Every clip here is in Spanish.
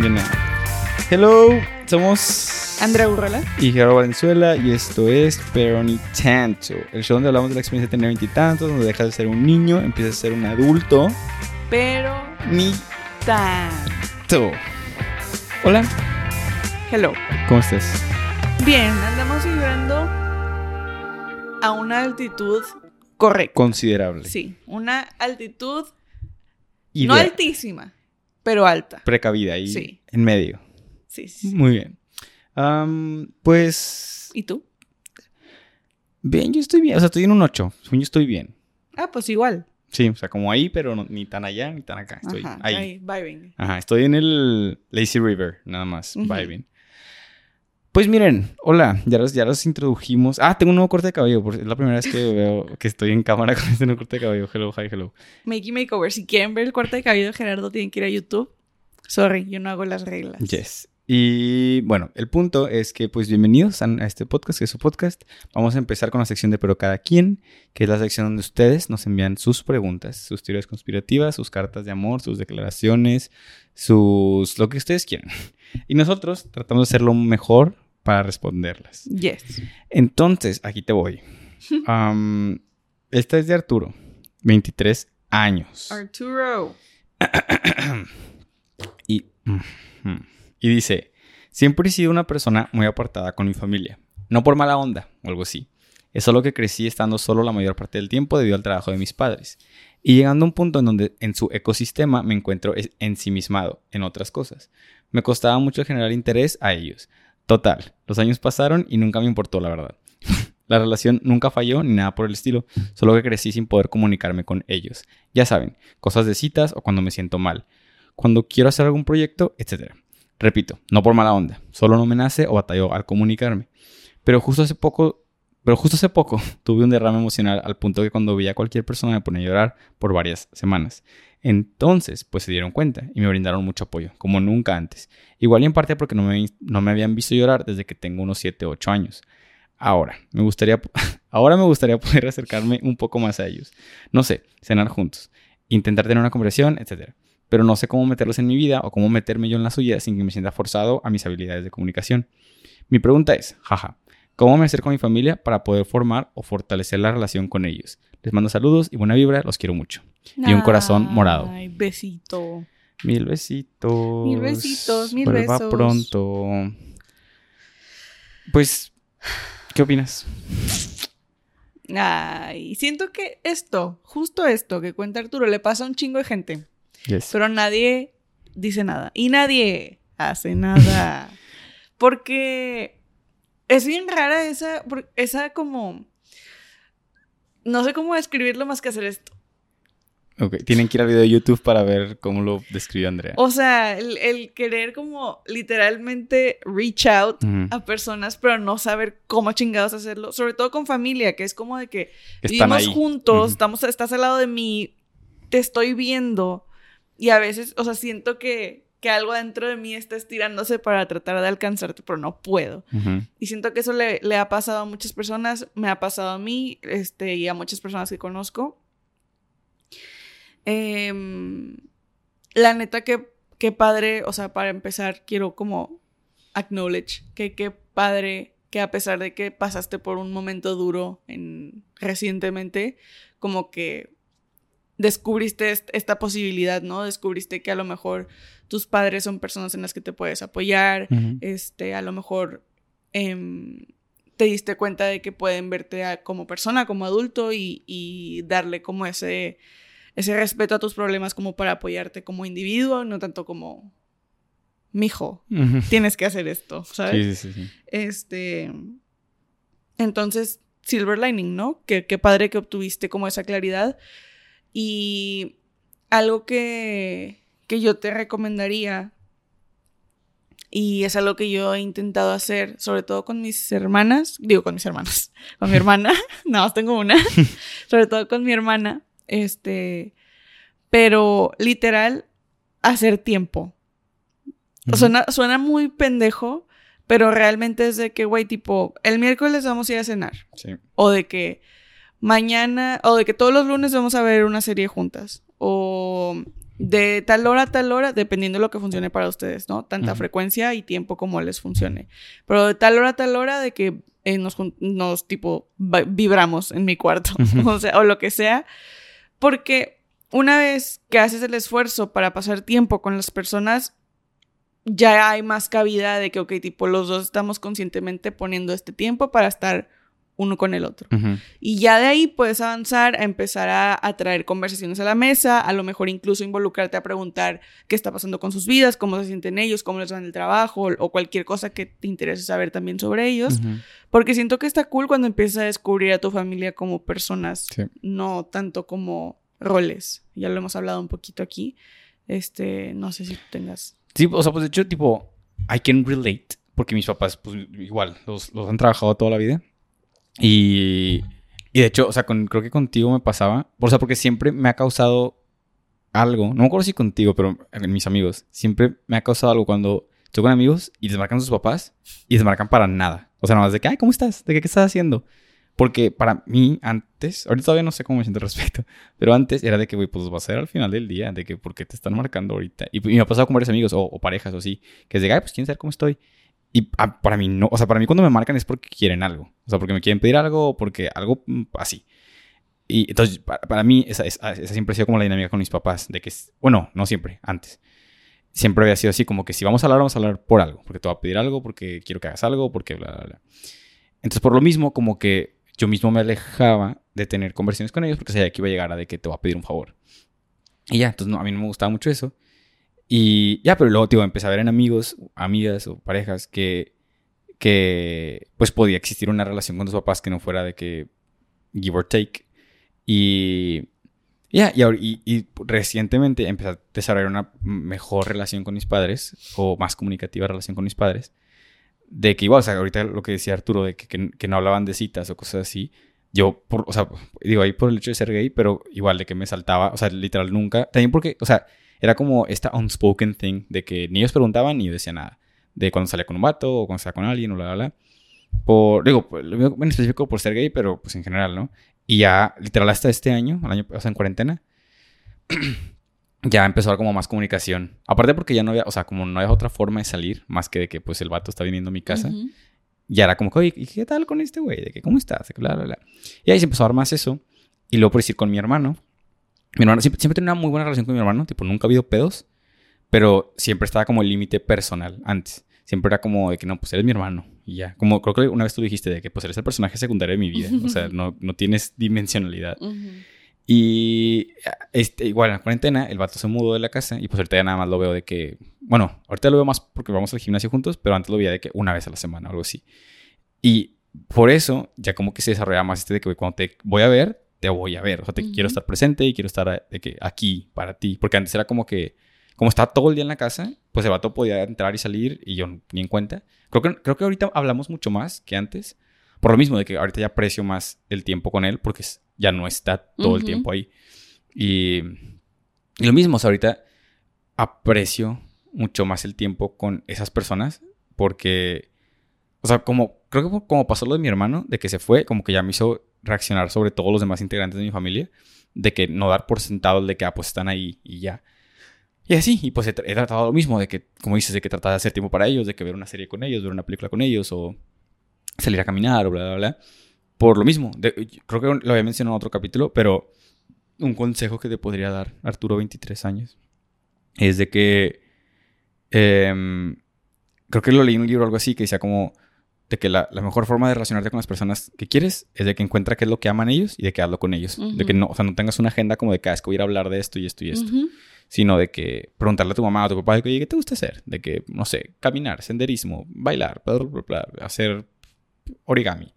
De nada. Hello, somos Andrea Urrola. y Gerardo Valenzuela y esto es Pero ni tanto, el show donde hablamos de la experiencia de tener veintitantos, donde dejas de ser un niño, empiezas a ser un adulto. Pero Ni tan. tanto. Hola, Hello. ¿cómo estás? Bien, andamos vibrando a una altitud correcta. Considerable. Sí, una altitud Idea- no altísima, pero alta. precavida ahí Sí. en medio. Sí. Muy bien. Pues ¿Y tú? bien, yo estoy bien, o sea, estoy en un 8, yo estoy bien. Ah, pues igual. Sí, o sea, como ahí, pero no- ni tan allá ni tan acá, estoy Ajá, ahí. ahí, vibing. Ajá, estoy en el Lazy River, nada más, vibing. Pues miren, hola, ya los, ya los introdujimos. Ah, tengo un nuevo corte de cabello, porque es la primera vez que veo que estoy en cámara con este nuevo corte de cabello. Hello, hi, hello. Makey Makeover. Si quieren ver el corte de cabello de Gerardo, tienen que ir a YouTube. Sorry, yo no hago las reglas. Yes. Y bueno, el punto es que pues bienvenidos a, este podcast, que es su podcast. Vamos a empezar con la sección de Pero Cada Quien, que es la sección donde ustedes nos envían sus preguntas, sus teorías conspirativas, sus cartas de amor, sus declaraciones, sus... lo que ustedes quieran. Y nosotros tratamos de hacer lo mejor para responderlas. Yes. Entonces, aquí te voy. Am, esta es de Arturo, 23 años. Arturo. Y, y dice, siempre he sido una persona muy apartada con mi familia. No por mala onda o algo así. Es solo que crecí estando solo la mayor parte del tiempo debido al trabajo de mis padres. Y llegando a un punto en donde en su ecosistema me encuentro ensimismado en otras cosas. Me costaba mucho generar interés a ellos. Total, los años pasaron y nunca me importó la verdad. La relación nunca falló ni nada por el estilo, solo que crecí sin poder comunicarme con ellos. Ya saben, cosas de citas o cuando me siento mal cuando quiero hacer algún proyecto, etc. Repito, no por mala onda, solo no me nace o batallo al comunicarme. Pero justo hace poco, pero justo hace poco tuve un derrame emocional al punto que cuando veía a cualquier persona me ponía a llorar por varias semanas. Entonces, pues se dieron cuenta y me brindaron mucho apoyo, como nunca antes. Igual y en parte porque no me, no me habían visto llorar desde que tengo unos 7 o 8 años. Ahora, me gustaría, ahora me gustaría poder acercarme un poco más a ellos. No sé, cenar juntos, intentar tener una conversación, etc pero no sé cómo meterlos en mi vida o cómo meterme yo en la suya sin que me sienta forzado a mis habilidades de comunicación. Mi pregunta es, jaja, ¿cómo me acerco a mi familia para poder formar o fortalecer la relación con ellos? Les mando saludos y buena vibra, los quiero mucho. Y un corazón morado. Ay, besito. Mil besitos. Mil besitos, mil Vuelva besos. pronto. Pues, ¿qué opinas? Ay, siento que esto, justo esto que cuenta Arturo, le pasa a un chingo de gente. Yes. Pero nadie dice nada. Y nadie hace nada. Porque es bien rara esa, esa como... No sé cómo describirlo más que hacer esto. Ok, tienen que ir al video de YouTube para ver cómo lo describió Andrea. O sea, el, el querer como literalmente reach out a personas, pero no saber cómo chingados hacerlo. Sobre todo con familia, que es como de que Están vivimos ahí. juntos, estamos, estás al lado de mí, te estoy viendo. Y a veces, o sea, siento que, que algo dentro de mí está estirándose para tratar de alcanzarte, pero no puedo. Y siento que eso le, le ha pasado a muchas personas, me ha pasado a mí este, y a muchas personas que conozco. Em, la neta que, que padre, o sea, para empezar, quiero como acknowledge que qué padre que a pesar de que pasaste por un momento duro en, recientemente, como que descubriste est- esta posibilidad, ¿no? Descubriste que a lo mejor tus padres son personas en las que te puedes apoyar, este, a lo mejor em, te diste cuenta de que pueden verte a- como persona, como adulto y, y darle como ese, ese respeto a tus problemas como para apoyarte como individuo, no tanto como, mijo, Ujú. tienes que hacer esto, ¿sabes? Sí, sí, sí. Este, entonces, silver lining, ¿no? Que qué padre que obtuviste como esa claridad. Y algo que, que yo te recomendaría, y es algo que yo he intentado hacer, sobre todo con mis hermanas, digo con mis hermanas, con mi hermana, nada más tengo una, sobre todo con mi hermana, este, pero literal, hacer tiempo. Suena, suena muy pendejo, pero realmente es de que, güey, tipo, el miércoles vamos a ir a cenar. Sí. O de que mañana, o de que todos los lunes vamos a ver una serie juntas, o de tal hora a tal hora, dependiendo de lo que funcione para ustedes, ¿no? Tanta frecuencia y tiempo como les funcione. Pero de tal hora a tal hora de que eh, nos, nos, tipo, vibramos en mi cuarto, o sea, o lo que sea. Porque una vez que haces el esfuerzo para pasar tiempo con las personas, ya hay más cabida de que, ok, tipo, los dos estamos conscientemente poniendo este tiempo para estar uno con el otro. Y ya de ahí puedes avanzar a empezar a, traer conversaciones a la mesa, a lo mejor incluso involucrarte a preguntar qué está pasando con sus vidas, cómo se sienten ellos, cómo les va en el trabajo o, cualquier cosa que te interese saber también sobre ellos. Porque siento que está cool cuando empiezas a descubrir a tu familia como personas, no tanto como roles. Ya lo hemos hablado un poquito aquí. Este, no sé si tengas. Sí, o sea, pues de hecho, tipo, I can relate, porque mis papás, pues igual, los, los han trabajado toda la vida. Y, y de hecho, o sea, creo que contigo me pasaba, o sea, porque siempre me ha causado algo, no me acuerdo si contigo, pero en mis amigos, siempre me ha causado algo cuando estoy con amigos y les marcan sus papás y les marcan para nada. O sea, nada más de que, ay, ¿cómo estás? ¿De qué, qué estás haciendo? Porque para mí, antes, ahorita todavía no sé cómo me siento al respecto, pero antes era de que, güey, pues va a ser al final del día, de que, ¿por qué te están marcando ahorita? Y, me ha pasado con varios amigos o, o, parejas o así, que es de, ay, pues quién sabe cómo estoy. Y ah, para mí no, o sea, para mí cuando me marcan es porque quieren algo. O sea, porque me quieren pedir algo porque algo mm, así. Y entonces, para, mí, esa, esa, siempre ha sido como la dinámica con mis papás. De que, bueno, no siempre, antes. Siempre había sido así, como que si vamos a hablar, vamos a hablar por algo. Porque te voy a pedir algo, porque quiero que hagas algo, porque bla, bla, bla. Entonces, por lo mismo, como que yo mismo me alejaba de tener conversaciones con ellos porque sabía que iba a llegar a de que te voy a pedir un favor. Y ya, entonces a mí no me gustaba mucho eso. Y ya, pero luego, tío, empecé a ver en amigos, amigas o parejas que, que pues podía existir una relación con tus papás que no fuera de que give or take. Y ya, y, y, recientemente empecé a desarrollar una mejor relación con mis padres, o más comunicativa relación con mis padres, de que igual, o sea, ahorita lo que decía Arturo, de que, que, no hablaban de citas o cosas así, yo, por, o sea, digo ahí por el hecho de ser gay, pero igual de que me saltaba, o sea, literal nunca, también porque, o sea, era como esta unspoken thing de que ni ellos preguntaban ni yo decía nada. De cuando salía con un vato o cuando salía con alguien o la, la, la. Por, digo, en específico por ser gay, pero pues en general, ¿no? Y ya, literal, hasta este año, el año pasado en cuarentena, ya empezó a haber como más comunicación. Aparte porque ya no había, o sea, como no había otra forma de salir, más que de que pues el vato está viniendo a mi casa. Ya era como, oye, ¿y qué tal con este güey? De que, ¿cómo estás? Bla, bla, bla. Y ahí se empezó a dar más eso. Y luego por decir con mi hermano, mi hermano siempre, siempre tenía una muy buena relación con mi hermano, tipo, nunca ha habido pedos, pero siempre estaba como el límite personal antes. Siempre era como de que no, pues eres mi hermano y ya. Como creo que una vez tú dijiste de que pues eres el personaje secundario de mi vida, o sea, no, no tienes dimensionalidad. Y este, igual en la cuarentena, el vato se mudó de la casa y pues ahorita ya nada más lo veo de que, bueno, ahorita lo veo más porque vamos al gimnasio juntos, pero antes lo veía de que una vez a la semana o algo así. Y por eso ya como que se desarrolla más este de que cuando te voy a ver, te voy a ver. O sea, te quiero estar presente y quiero estar eh, de que aquí para ti. Porque antes era como que, como estaba todo el día en la casa, pues el vato podía entrar y salir y yo ni en cuenta. Creo que, creo que ahorita hablamos mucho más que antes. Por lo mismo de que ahorita ya aprecio más el tiempo con él porque ya no está todo el tiempo ahí. Y, y lo mismo, o sea, ahorita aprecio mucho más el tiempo con esas personas porque, o sea, como, creo que como pasó lo de mi hermano, de que se fue, como que ya me hizo reaccionar sobre todos los demás integrantes de mi familia, de que no dar por sentado de que, ah, pues están ahí y ya. Y así, y pues he, tratado lo mismo, de que, como dices, de que tratar de hacer tiempo para ellos, de que ver una serie con ellos, ver una película con ellos, o salir a caminar, o bla, bla, bla. Por lo mismo, creo que lo había mencionado en otro capítulo, pero un consejo que te podría dar Arturo, 23 años, es de que, em, creo que lo leí en un libro o algo así, que decía como, de que la, mejor forma de relacionarte con las personas que quieres es de que encuentra qué es lo que aman ellos y de que hazlo con ellos. De que no, o sea, no tengas una agenda como de que, ah, es que voy a ir a hablar de esto y esto y esto. Sino de que preguntarle a tu mamá o a tu papá, de que, ¿qué te gusta hacer? De que, no sé, caminar, senderismo, bailar, hacer origami.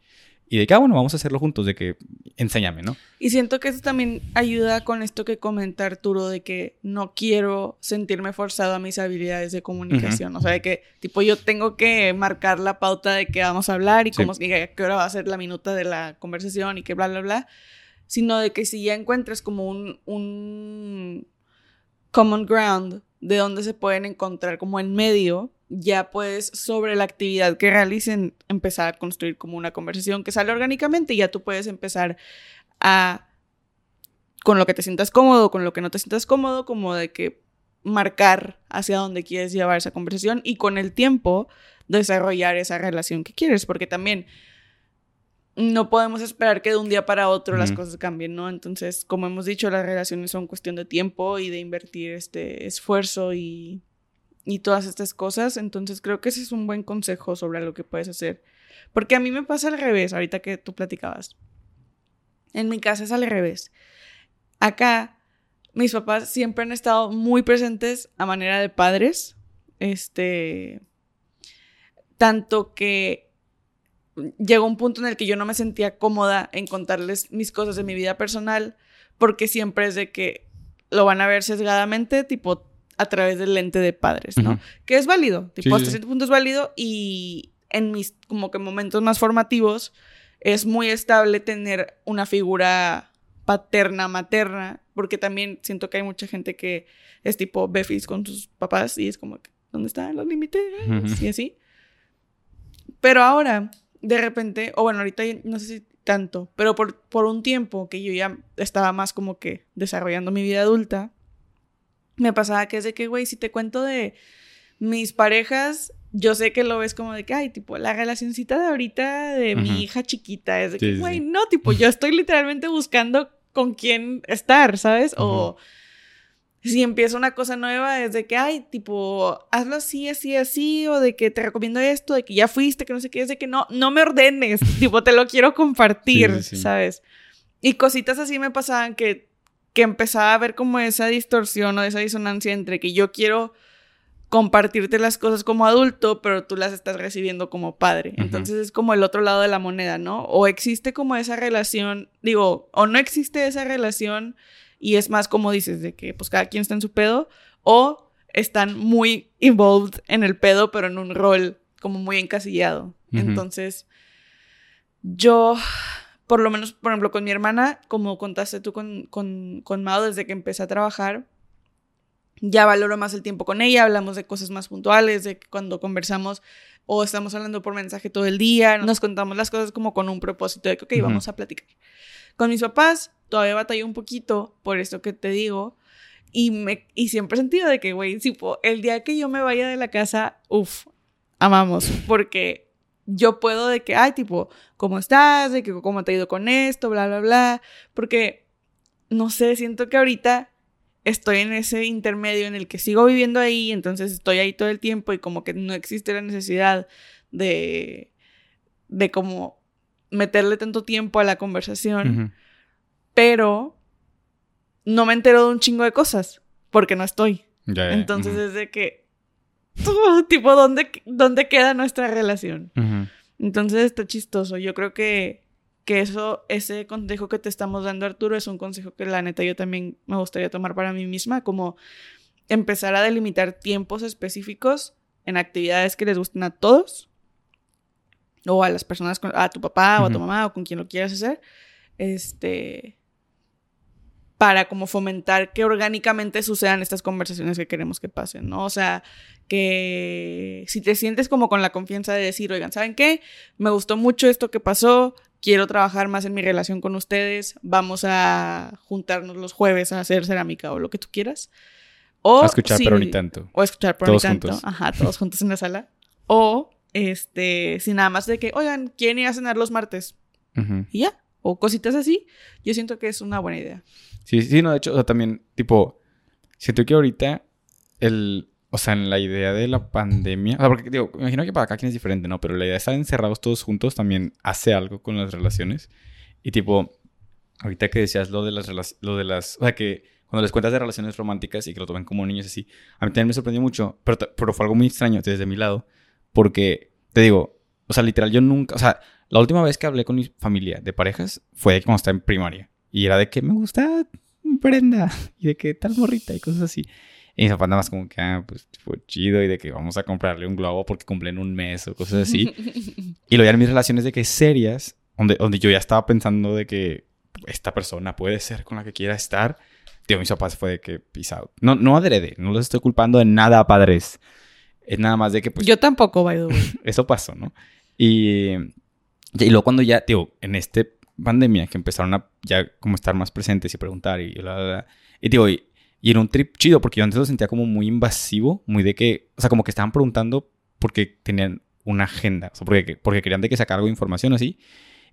Y de que, ah, bueno, vamos a hacerlo juntos, de que enséñame, ¿no? Y siento que eso también ayuda con esto que comenta Arturo, de que no quiero sentirme forzado a mis habilidades de comunicación. O sea, de que, tipo, yo tengo que marcar la pauta de qué vamos a hablar y cómo, y a qué hora va a ser la minuta de la conversación y que bla, bla, bla. Sino de que si ya encuentras como un, un common ground de donde se pueden encontrar como en medio, ya puedes sobre la actividad que realicen empezar a construir como una conversación que sale orgánicamente y ya tú puedes empezar a con lo que te sientas cómodo, con lo que no te sientas cómodo, como de que marcar hacia dónde quieres llevar esa conversación y con el tiempo desarrollar esa relación que quieres, porque también no podemos esperar que de un día para otro las cosas cambien, ¿no? Entonces, como hemos dicho, las relaciones son cuestión de tiempo y de invertir este esfuerzo y, y todas estas cosas. Entonces, creo que ese es un buen consejo sobre lo que puedes hacer. Porque a mí me pasa al revés, ahorita que tú platicabas. En mi casa es al revés. Acá mis papás siempre han estado muy presentes a manera de padres. Este. Tanto que llegó un punto en el que yo no me sentía cómoda en contarles mis cosas de mi vida personal, porque siempre es de que lo van a ver sesgadamente, tipo a través del lente de padres, ¿no? Que es válido, tipo hasta cierto punto es válido y en mis como que momentos más formativos es muy estable tener una figura paterna, materna, porque también siento que hay mucha gente que es tipo Befis con sus papás y es como, ¿dónde están los límites? Y así. Pero ahora, de repente, o bueno, ahorita no sé si tanto, pero por, por un tiempo que yo ya estaba más como que desarrollando mi vida adulta, me pasaba que es de que, güey, si te cuento de mis parejas, yo sé que lo ves como de que, ay, tipo, la relacioncita de ahorita de mi hija chiquita, es de que, güey, no, tipo, yo estoy literalmente buscando con quién estar, ¿sabes? O si empieza una cosa nueva, es de que, ay, tipo, hazlo así, así, así, o de que te recomiendo esto, de que ya fuiste, que no sé qué, es de que no, no me ordenes, tipo, te lo quiero compartir, ¿sabes? Y cositas así me pasaban que, que empezaba a ver como esa distorsión o esa disonancia entre que yo quiero compartirte las cosas como adulto, pero tú las estás recibiendo como padre. Entonces es como el otro lado de la moneda, ¿no? O existe como esa relación, digo, o no existe esa relación y es más como dices, de que pues cada quien está en su pedo, o están muy involved en el pedo, pero en un rol como muy encasillado. Entonces, yo, por lo menos, por ejemplo, con mi hermana, como contaste tú con, con, con Mao desde que empecé a trabajar, ya valoro más el tiempo con ella, hablamos de cosas más puntuales, de cuando conversamos o estamos hablando por mensaje todo el día, nos contamos las cosas como con un propósito de que, ok, vamos a platicar. Con mis papás todavía batallé un poquito por esto que te digo y, me, y siempre he sentido de que, güey, el día que yo me vaya de la casa, uff, amamos, porque yo puedo de que, ay, tipo, ¿cómo estás? De que, ¿cómo te ha ido con esto? Bla, bla, bla, porque, no sé, siento que ahorita estoy en ese intermedio en el que sigo viviendo ahí, entonces estoy ahí todo el tiempo y como que no existe la necesidad de, de como meterle tanto tiempo a la conversación, pero no me entero de un chingo de cosas porque no estoy. entonces es de que, tipo, ¿dónde, ¿dónde queda nuestra relación? Entonces está chistoso. Yo creo que que eso, ese consejo que te estamos dando, Arturo, es un consejo que la neta yo también me gustaría tomar para mí misma, como empezar a delimitar tiempos específicos en actividades que les gusten a todos, o a las personas, a tu papá o a tu mamá o con quien lo quieras hacer, este, para como fomentar que orgánicamente sucedan estas conversaciones que queremos que pasen, ¿no? O sea, que si te sientes como con la confianza de decir, oigan, ¿saben qué? Me gustó mucho esto que pasó, quiero trabajar más en mi relación con ustedes, vamos a juntarnos los jueves a hacer cerámica o lo que tú quieras. O a escuchar pero ni tanto. O escuchar pero ni tanto. Ajá, todos juntos en la sala. O, este, sin nada más de que, oigan, ¿quién ir a cenar los martes? Y ya. O cositas así. Yo siento que es una buena idea. Sí, sí, no, de hecho, o sea, también, tipo, siento que ahorita el, o sea, en la idea de la pandemia, o sea, porque digo, me imagino que para cada quien es diferente, ¿no? Pero la idea de estar encerrados todos juntos también hace algo con las relaciones. Y tipo, ahorita que decías lo de las lo de las, o sea, que cuando les cuentas de relaciones románticas y que lo tomen como niños así, a mí también me sorprendió mucho, pero, pero fue algo muy extraño desde mi lado, porque te digo, o sea, literal yo nunca, o sea, la última vez que hablé con mi familia de parejas fue cuando estaba en primaria y era de que me gusta Brenda y de que tal morrita y cosas así. Y mis papás nada más como que, ah, pues fue chido y de que vamos a comprarle un globo porque cumplen un mes o cosas así. y lo ya en mis relaciones de que serias, donde, donde yo ya estaba pensando de que esta persona puede ser con la que quiera estar. Tío, mis papás fue de que pisado. No, no adrede, no los estoy culpando de nada, padres. Es nada más de que pues... Yo tampoco, by Eso pasó, ¿no? Y, y luego cuando ya, tío, en este pandemia que empezaron a ya como estar más presentes y preguntar y bla, bla, bla. Y digo, y, y era un trip chido porque yo antes lo sentía como muy invasivo, muy de que, o sea, como que estaban preguntando porque tenían una agenda, o sea, porque, porque querían de que sacar algo de información así.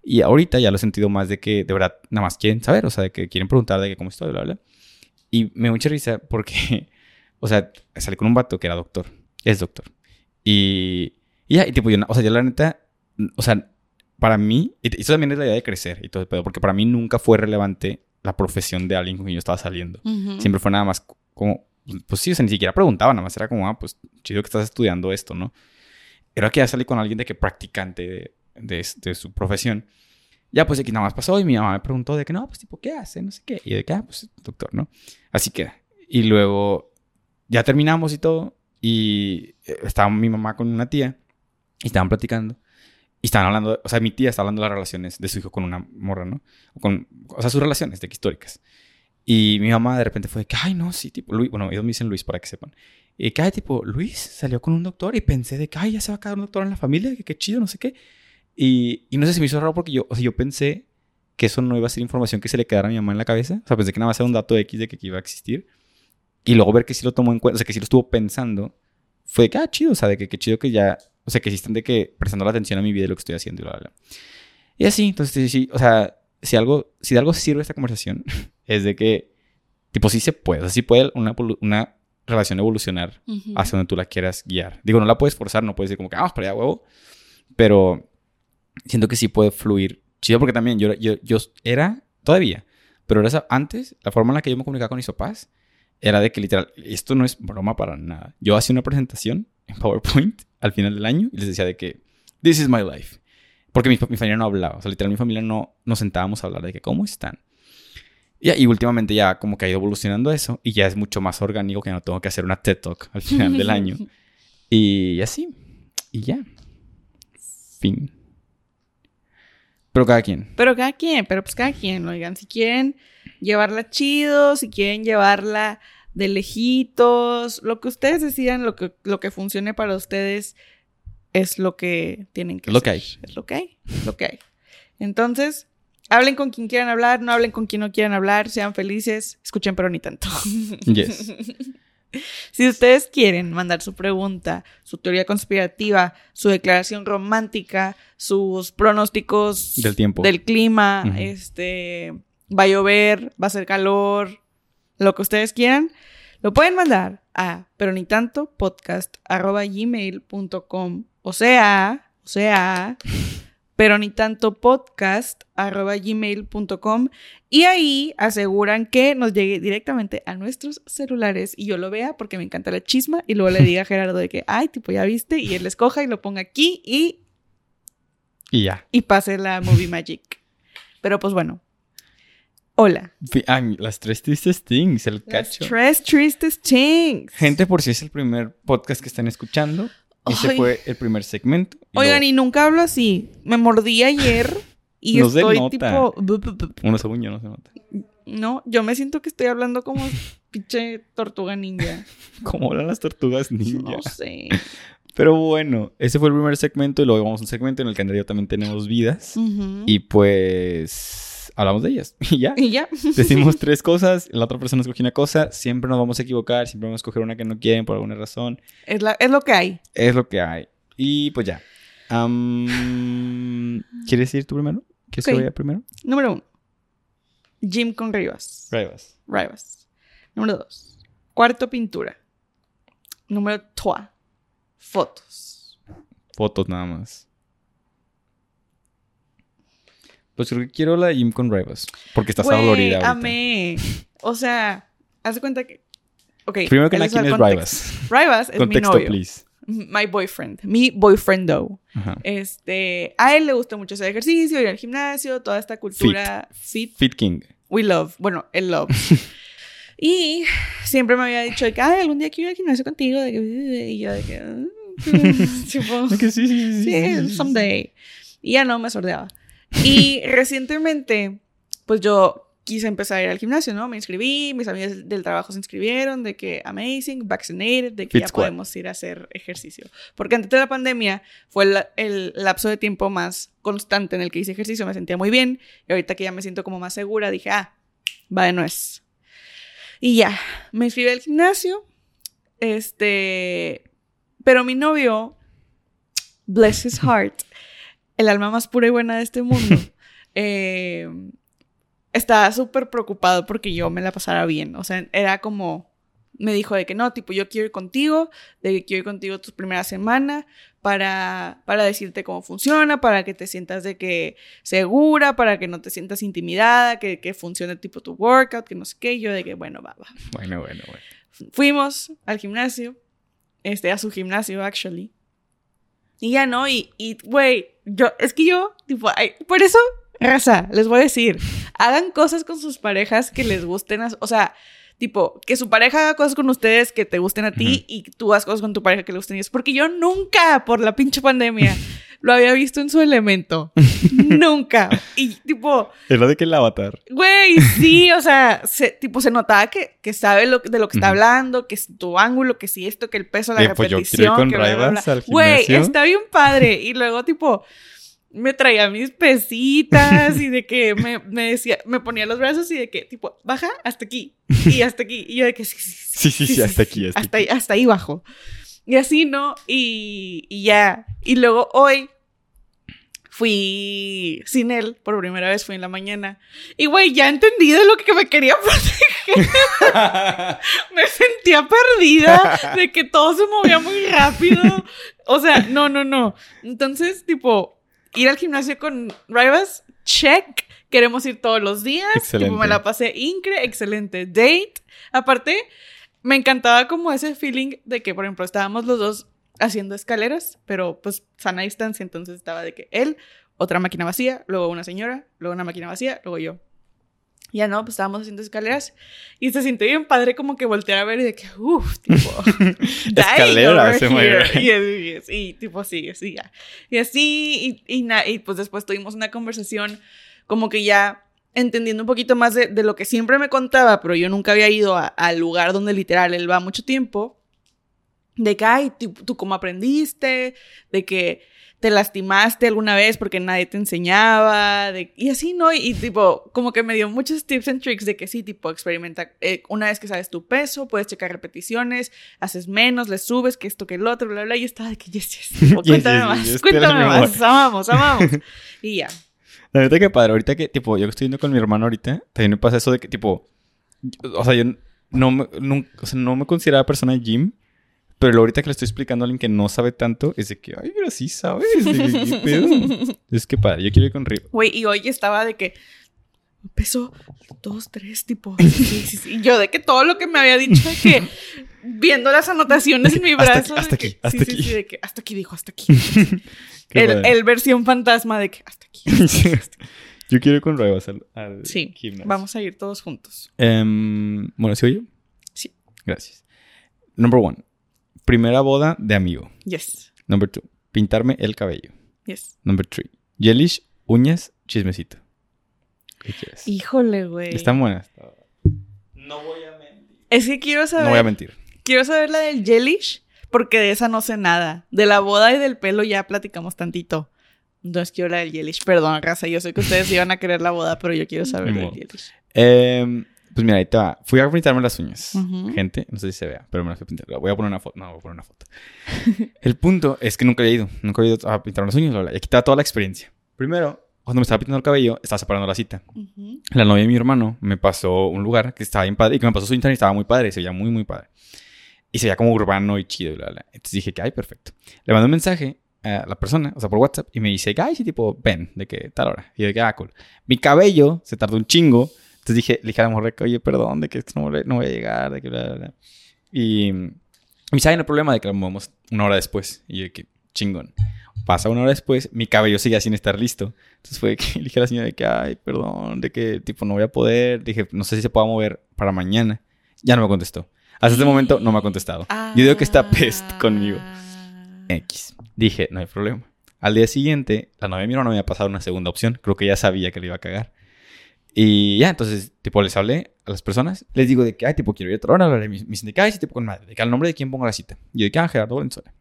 Y ahorita ya lo he sentido más de que de verdad nada más quieren saber, o sea, de que quieren preguntar de que cómo estoy, bla, bla. Y me dio mucha risa porque, o sea, salí con un vato que era doctor, es doctor. Y, y ya, y tipo, yo, o sea, yo la neta, o sea, para mí, y eso también es la idea de crecer y todo el pedo, porque para mí nunca fue relevante la profesión de alguien con quien yo estaba saliendo. Siempre fue nada más como, pues sí, o sea, ni siquiera preguntaba, nada más era como, ah, pues chido que estás estudiando esto, ¿no? Era que ya salí con alguien de que practicante de, de, de su profesión. Ya, pues aquí nada más pasó y mi mamá me preguntó de que, no, pues tipo, ¿qué hace? No sé qué. Y de que, ah, pues doctor, ¿no? Así queda. Y luego ya terminamos y todo. Y eh, estaba mi mamá con una tía y estaban platicando. Y estaban hablando, o sea, mi tía estaba hablando de las relaciones de su hijo con una morra, ¿no? O, con, o sea, sus relaciones de que históricas. Y mi mamá de repente fue de que, ay, no, sí, tipo, Luis, bueno, ellos me dicen Luis para que sepan. Y que, ay, tipo, Luis salió con un doctor y pensé de que, ay, ya se va a quedar un doctor en la familia, que qué chido, no sé qué. Y, y no sé si me hizo raro porque yo, o sea, yo pensé que eso no iba a ser información que se le quedara a mi mamá en la cabeza. O sea, pensé que nada más era un dato X de que iba a existir. Y luego ver que sí lo tomó en cuenta, o sea, que sí lo estuvo pensando, fue de que, ah, chido, o sea, de que qué chido que ya, o sea, que sí están de que prestando la atención a mi vida y lo que estoy haciendo y bla, bla, bla. Y así, entonces, sí, o sea, si algo, si de algo sirve esta conversación, es de que, tipo, sí se puede, o sea, sí puede una, una relación evolucionar Ujú. hacia donde tú la quieras guiar. Digo, no la puedes forzar, no puedes decir como que vamos para allá, huevo. Pero siento que sí puede fluir chido porque también yo, yo, yo era, todavía, pero era antes, la forma en la que yo me comunicaba con papás era de que literal, esto no es broma para nada. Yo hacía una presentación en PowerPoint al final del año y les decía de que, this is my life. Porque mi, mi familia no hablaba, o sea, literal, mi familia no nos sentábamos a hablar de que, ¿cómo están? Y, y últimamente ya como que ha ido evolucionando eso y ya es mucho más orgánico que no tengo que hacer una TED Talk al final del año. Y así. Y ya. Fin. Pero cada quien. Pero cada quien, pero pues cada quien, oigan, si quieren llevarla chido, si quieren llevarla de lejitos, lo que ustedes decidan, lo que, lo que funcione para ustedes es lo que tienen que lo que hacer. Es lo que hay, es lo que hay. Entonces, hablen con quien quieran hablar, no hablen con quien no quieran hablar, sean felices, escuchen pero ni tanto. Yes. Si ustedes quieren mandar su pregunta, su teoría conspirativa, su declaración romántica, sus pronósticos Del tiempo. del clima, este, va a llover, va a hacer calor, lo que ustedes quieran, lo pueden mandar a pero ni tanto podcast arroba gmail.com o sea, o sea, pero ni tanto podcast arroba gmail.com y ahí aseguran que nos llegue directamente a nuestros celulares y yo lo vea porque me encanta la chisma y luego le diga a Gerardo de que, ay, tipo, ya viste y él escoja y lo ponga aquí y, Y ya. y pase la movie magic. Pero pues bueno. Hola. Ay, las tres tristes things, el Las cacho. tres tristes things. Gente, por si es el primer podcast que están escuchando, ese Ay. fue el primer segmento. Y Oigan, y nunca hablo así. Me mordí ayer y No se estoy nota. tipo. Uno según yo no se nota. No, yo me siento que estoy hablando como pinche tortuga ninja. ¿Cómo hablan las tortugas ninja? No sé. Pero bueno, ese fue el primer segmento y luego vamos a un segmento en el que y yo también tenemos vidas. Y pues hablamos de ellas. Y ya. Y ya. Decimos tres cosas, la otra persona escoge una cosa, siempre nos vamos a equivocar, siempre vamos a escoger una que no quieren por alguna razón. Es, la- es lo que hay. Es lo que hay. Y pues ya. ¿Quieres ir tú primero? ¿Quieres Ok. que vaya primero? Número uno. Jim con Rivas. Rivas. Rivas. Número dos. Cuarto, pintura. Número trois. Fotos. Fotos nada más. Pues creo que quiero la de Jim con Rivas. Porque estás Güey, dolorida ahorita. amé. O sea, haz de cuenta que. Ok. Primero que nada, ¿quién es. Rivas? Rivas es Contexto, mi novio. please. My boyfriend. Mi boyfriendo. Ajá. Este, a él le gusta mucho hacer ejercicio, ir al gimnasio, toda esta cultura fit. Fit King. We love. Bueno, él love. y siempre me había dicho de que, ay, algún día quiero ir al gimnasio contigo. De que, y yo de que, "Ah, tipo, sí, sí, sí, sí, sí. someday. Y ya no me sordeaba. Y recientemente, pues yo quise empezar a ir al gimnasio, ¿no? Me inscribí, mis amigas del trabajo se inscribieron, de que amazing, vaccinated, de que Fit ya Squad. podemos ir a hacer ejercicio. Porque antes de la pandemia fue el, el lapso de tiempo más constante en el que hice ejercicio, me sentía muy bien. Y ahorita que ya me siento como más segura, dije, ah, va de nuez. Y ya, me inscribí al gimnasio. Este. Pero mi novio, bless his heart, el alma más pura y buena de este mundo, eh, estaba súper preocupado porque yo me la pasara bien. O sea, era como. Me dijo de que no, tipo, yo quiero ir contigo, de que quiero ir contigo tu primera semana para, para decirte cómo funciona, para que te sientas de que segura, para que no te sientas intimidada, que, que funcione tipo tu workout, que no sé qué. Yo de que, bueno, va, va. Bueno, bueno, bueno. Fuimos al gimnasio, este, a su gimnasio, actually. Y ya no, y, güey, yo, es que yo, tipo, ay, por eso, raza, les voy a decir, hagan cosas con sus parejas que les gusten, o sea, tipo, que su pareja haga cosas con ustedes que te gusten a ti y tú hagas cosas con tu pareja que le gusten a ellos. Porque yo nunca, por la pinche pandemia, lo había visto en su elemento. nunca. Y, tipo, Es lo de que el avatar. Güey, sí, o sea, se, tipo, se notaba que, que sabe lo, de lo que está hablando, que es tu ángulo, que si esto, que el peso, la Eh, pues yo repetición. quiero ir con que bla, bla, bla. Al Güey, está bien padre. Y luego, tipo, me traía mis pesitas y de que me, me decía, me ponía los brazos y de que, tipo, baja hasta aquí y hasta aquí. Y yo de que sí, sí, Sí, sí, sí, hasta aquí, hasta hasta, ahí, hasta ahí bajo. Y así, ¿no? Y, y ya. Y luego hoy fui sin él, por primera vez fui en la mañana. Y güey, ya entendí de lo que me quería proteger. me sentía perdida de que todo se movía muy rápido. O sea, no, no, no. Entonces, tipo, ir al gimnasio con Rivas, check. Queremos ir todos los días. Excelente. Tipo, me la pasé incre, excelente date. Aparte, me encantaba como ese feeling de que, por ejemplo, estábamos los dos haciendo escaleras, pero pues sana distancia, entonces estaba de que él, otra máquina vacía, luego una señora, luego una máquina vacía, luego yo. Ya no, pues estábamos haciendo escaleras y se sintió bien padre como que voltear a ver y de que, uff, tipo, dying Escalera, over se. Y, y tipo así, así ya. Y así, y, y, na- y pues después tuvimos una conversación como que ya entendiendo un poquito más de, de lo que siempre me contaba, pero yo nunca había ido al lugar donde literal él va mucho tiempo. De que, ay, tú, tú cómo aprendiste, de que te lastimaste alguna vez porque nadie te enseñaba, de, y así, ¿no? Y, y, tipo, como que me dio muchos tips and tricks de que sí, tipo, experimenta, eh, una vez que sabes tu peso, puedes checar repeticiones, haces menos, le subes, que esto, que el otro, bla, bla, y estaba de que, yes, yes, cuéntame yes, más, yes, cuéntame más, amamos, amamos. y ya. La neta que padre, ahorita que, tipo, yo que estoy yendo con mi hermano ahorita, también me pasa eso de que, tipo, o sea, yo no me, nunca, o sea, no me consideraba persona de gym, pero ahorita que le estoy explicando a alguien que no sabe tanto, es de que, ay, pero sí sabes. Es que padre, yo quiero ir con Río. Güey, y hoy estaba de que peso dos, tres, tipo. Sí, sí, sí. Y yo de que todo lo que me había dicho de que viendo las anotaciones en mi Hasta brazo. aquí, hasta aquí, hasta sí, sí, aquí. sí, de que hasta aquí dijo, hasta aquí. El, versión fantasma de que hasta aquí. yo quiero ir con Río al, al Sí, gimnasio. vamos a ir todos juntos. Em, bueno, ¿sí yo? Sí. Gracias. Number one. Primera boda de amigo. Yes, Number two. Pintarme el cabello. yes. Number three. Yelish, uñas, chismecito. ¿Qué quieres? Híjole, güey. Están buenas. No voy a mentir. Es que quiero saber. No voy a mentir. Quiero saber la del Jellish, porque de esa no sé nada. De la boda y del pelo ya platicamos tantito. Entonces quiero la del Jellish. Perdón, raza, yo sé que ustedes iban a querer la boda, pero yo quiero saber la del modo. Jellish. Pues mira, ahí te va. Fui a pintarme las uñas. Ujú. Gente, no sé si se vea, pero me las fui a pintar. Voy a poner una foto. No, voy a poner una foto. El punto es que nunca había ido. Nunca había ido a pintar las uñas. bla, bla. Y aquí está toda la experiencia. Primero, cuando me estaba pintando el cabello, estaba separando la cita. Ujú. La novia de mi hermano me pasó un lugar que estaba bien padre y que me pasó su Instagram y estaba muy padre, se veía muy, muy padre. Y se veía como urbano y chido y bla, bla. Entonces dije que, ay, perfecto. Le mandé un mensaje a la persona, o sea, por WhatsApp, y me dice, ay, sí, tipo, ven, de que tal hora. Y yo de que, ah, cool. Mi cabello se tardó un chingo. Entonces dije, le dije a la mujer, oye, perdón, de que no, no voy a llegar, de que bla, bla, bla. Y me dice, ay, no hay problema de que lo movemos una hora después. Y yo de que, chingón. Pasa una hora después, mi cabello seguía sin estar listo. Entonces fue que le dije a la señora de que, ay, perdón, de que tipo no voy a poder. Dije, no sé si se pueda mover para mañana. Ya no me contestó. Hasta este momento no me ha contestado. Yo digo que está pest conmigo. Ah. X. Dije, no hay problema. Al día siguiente, la novia mi hermano me había pasado una segunda opción. Creo que ya sabía que le iba a cagar. Y ya, entonces, tipo, les hablé a las personas. Les digo de que, ay, tipo, quiero ir a otra hora. Hablaré. De que, ay, sí, tipo, con madre. De que al nombre de quién pongo la cita. Y yo de que, ah, Gerardo Valenzuela.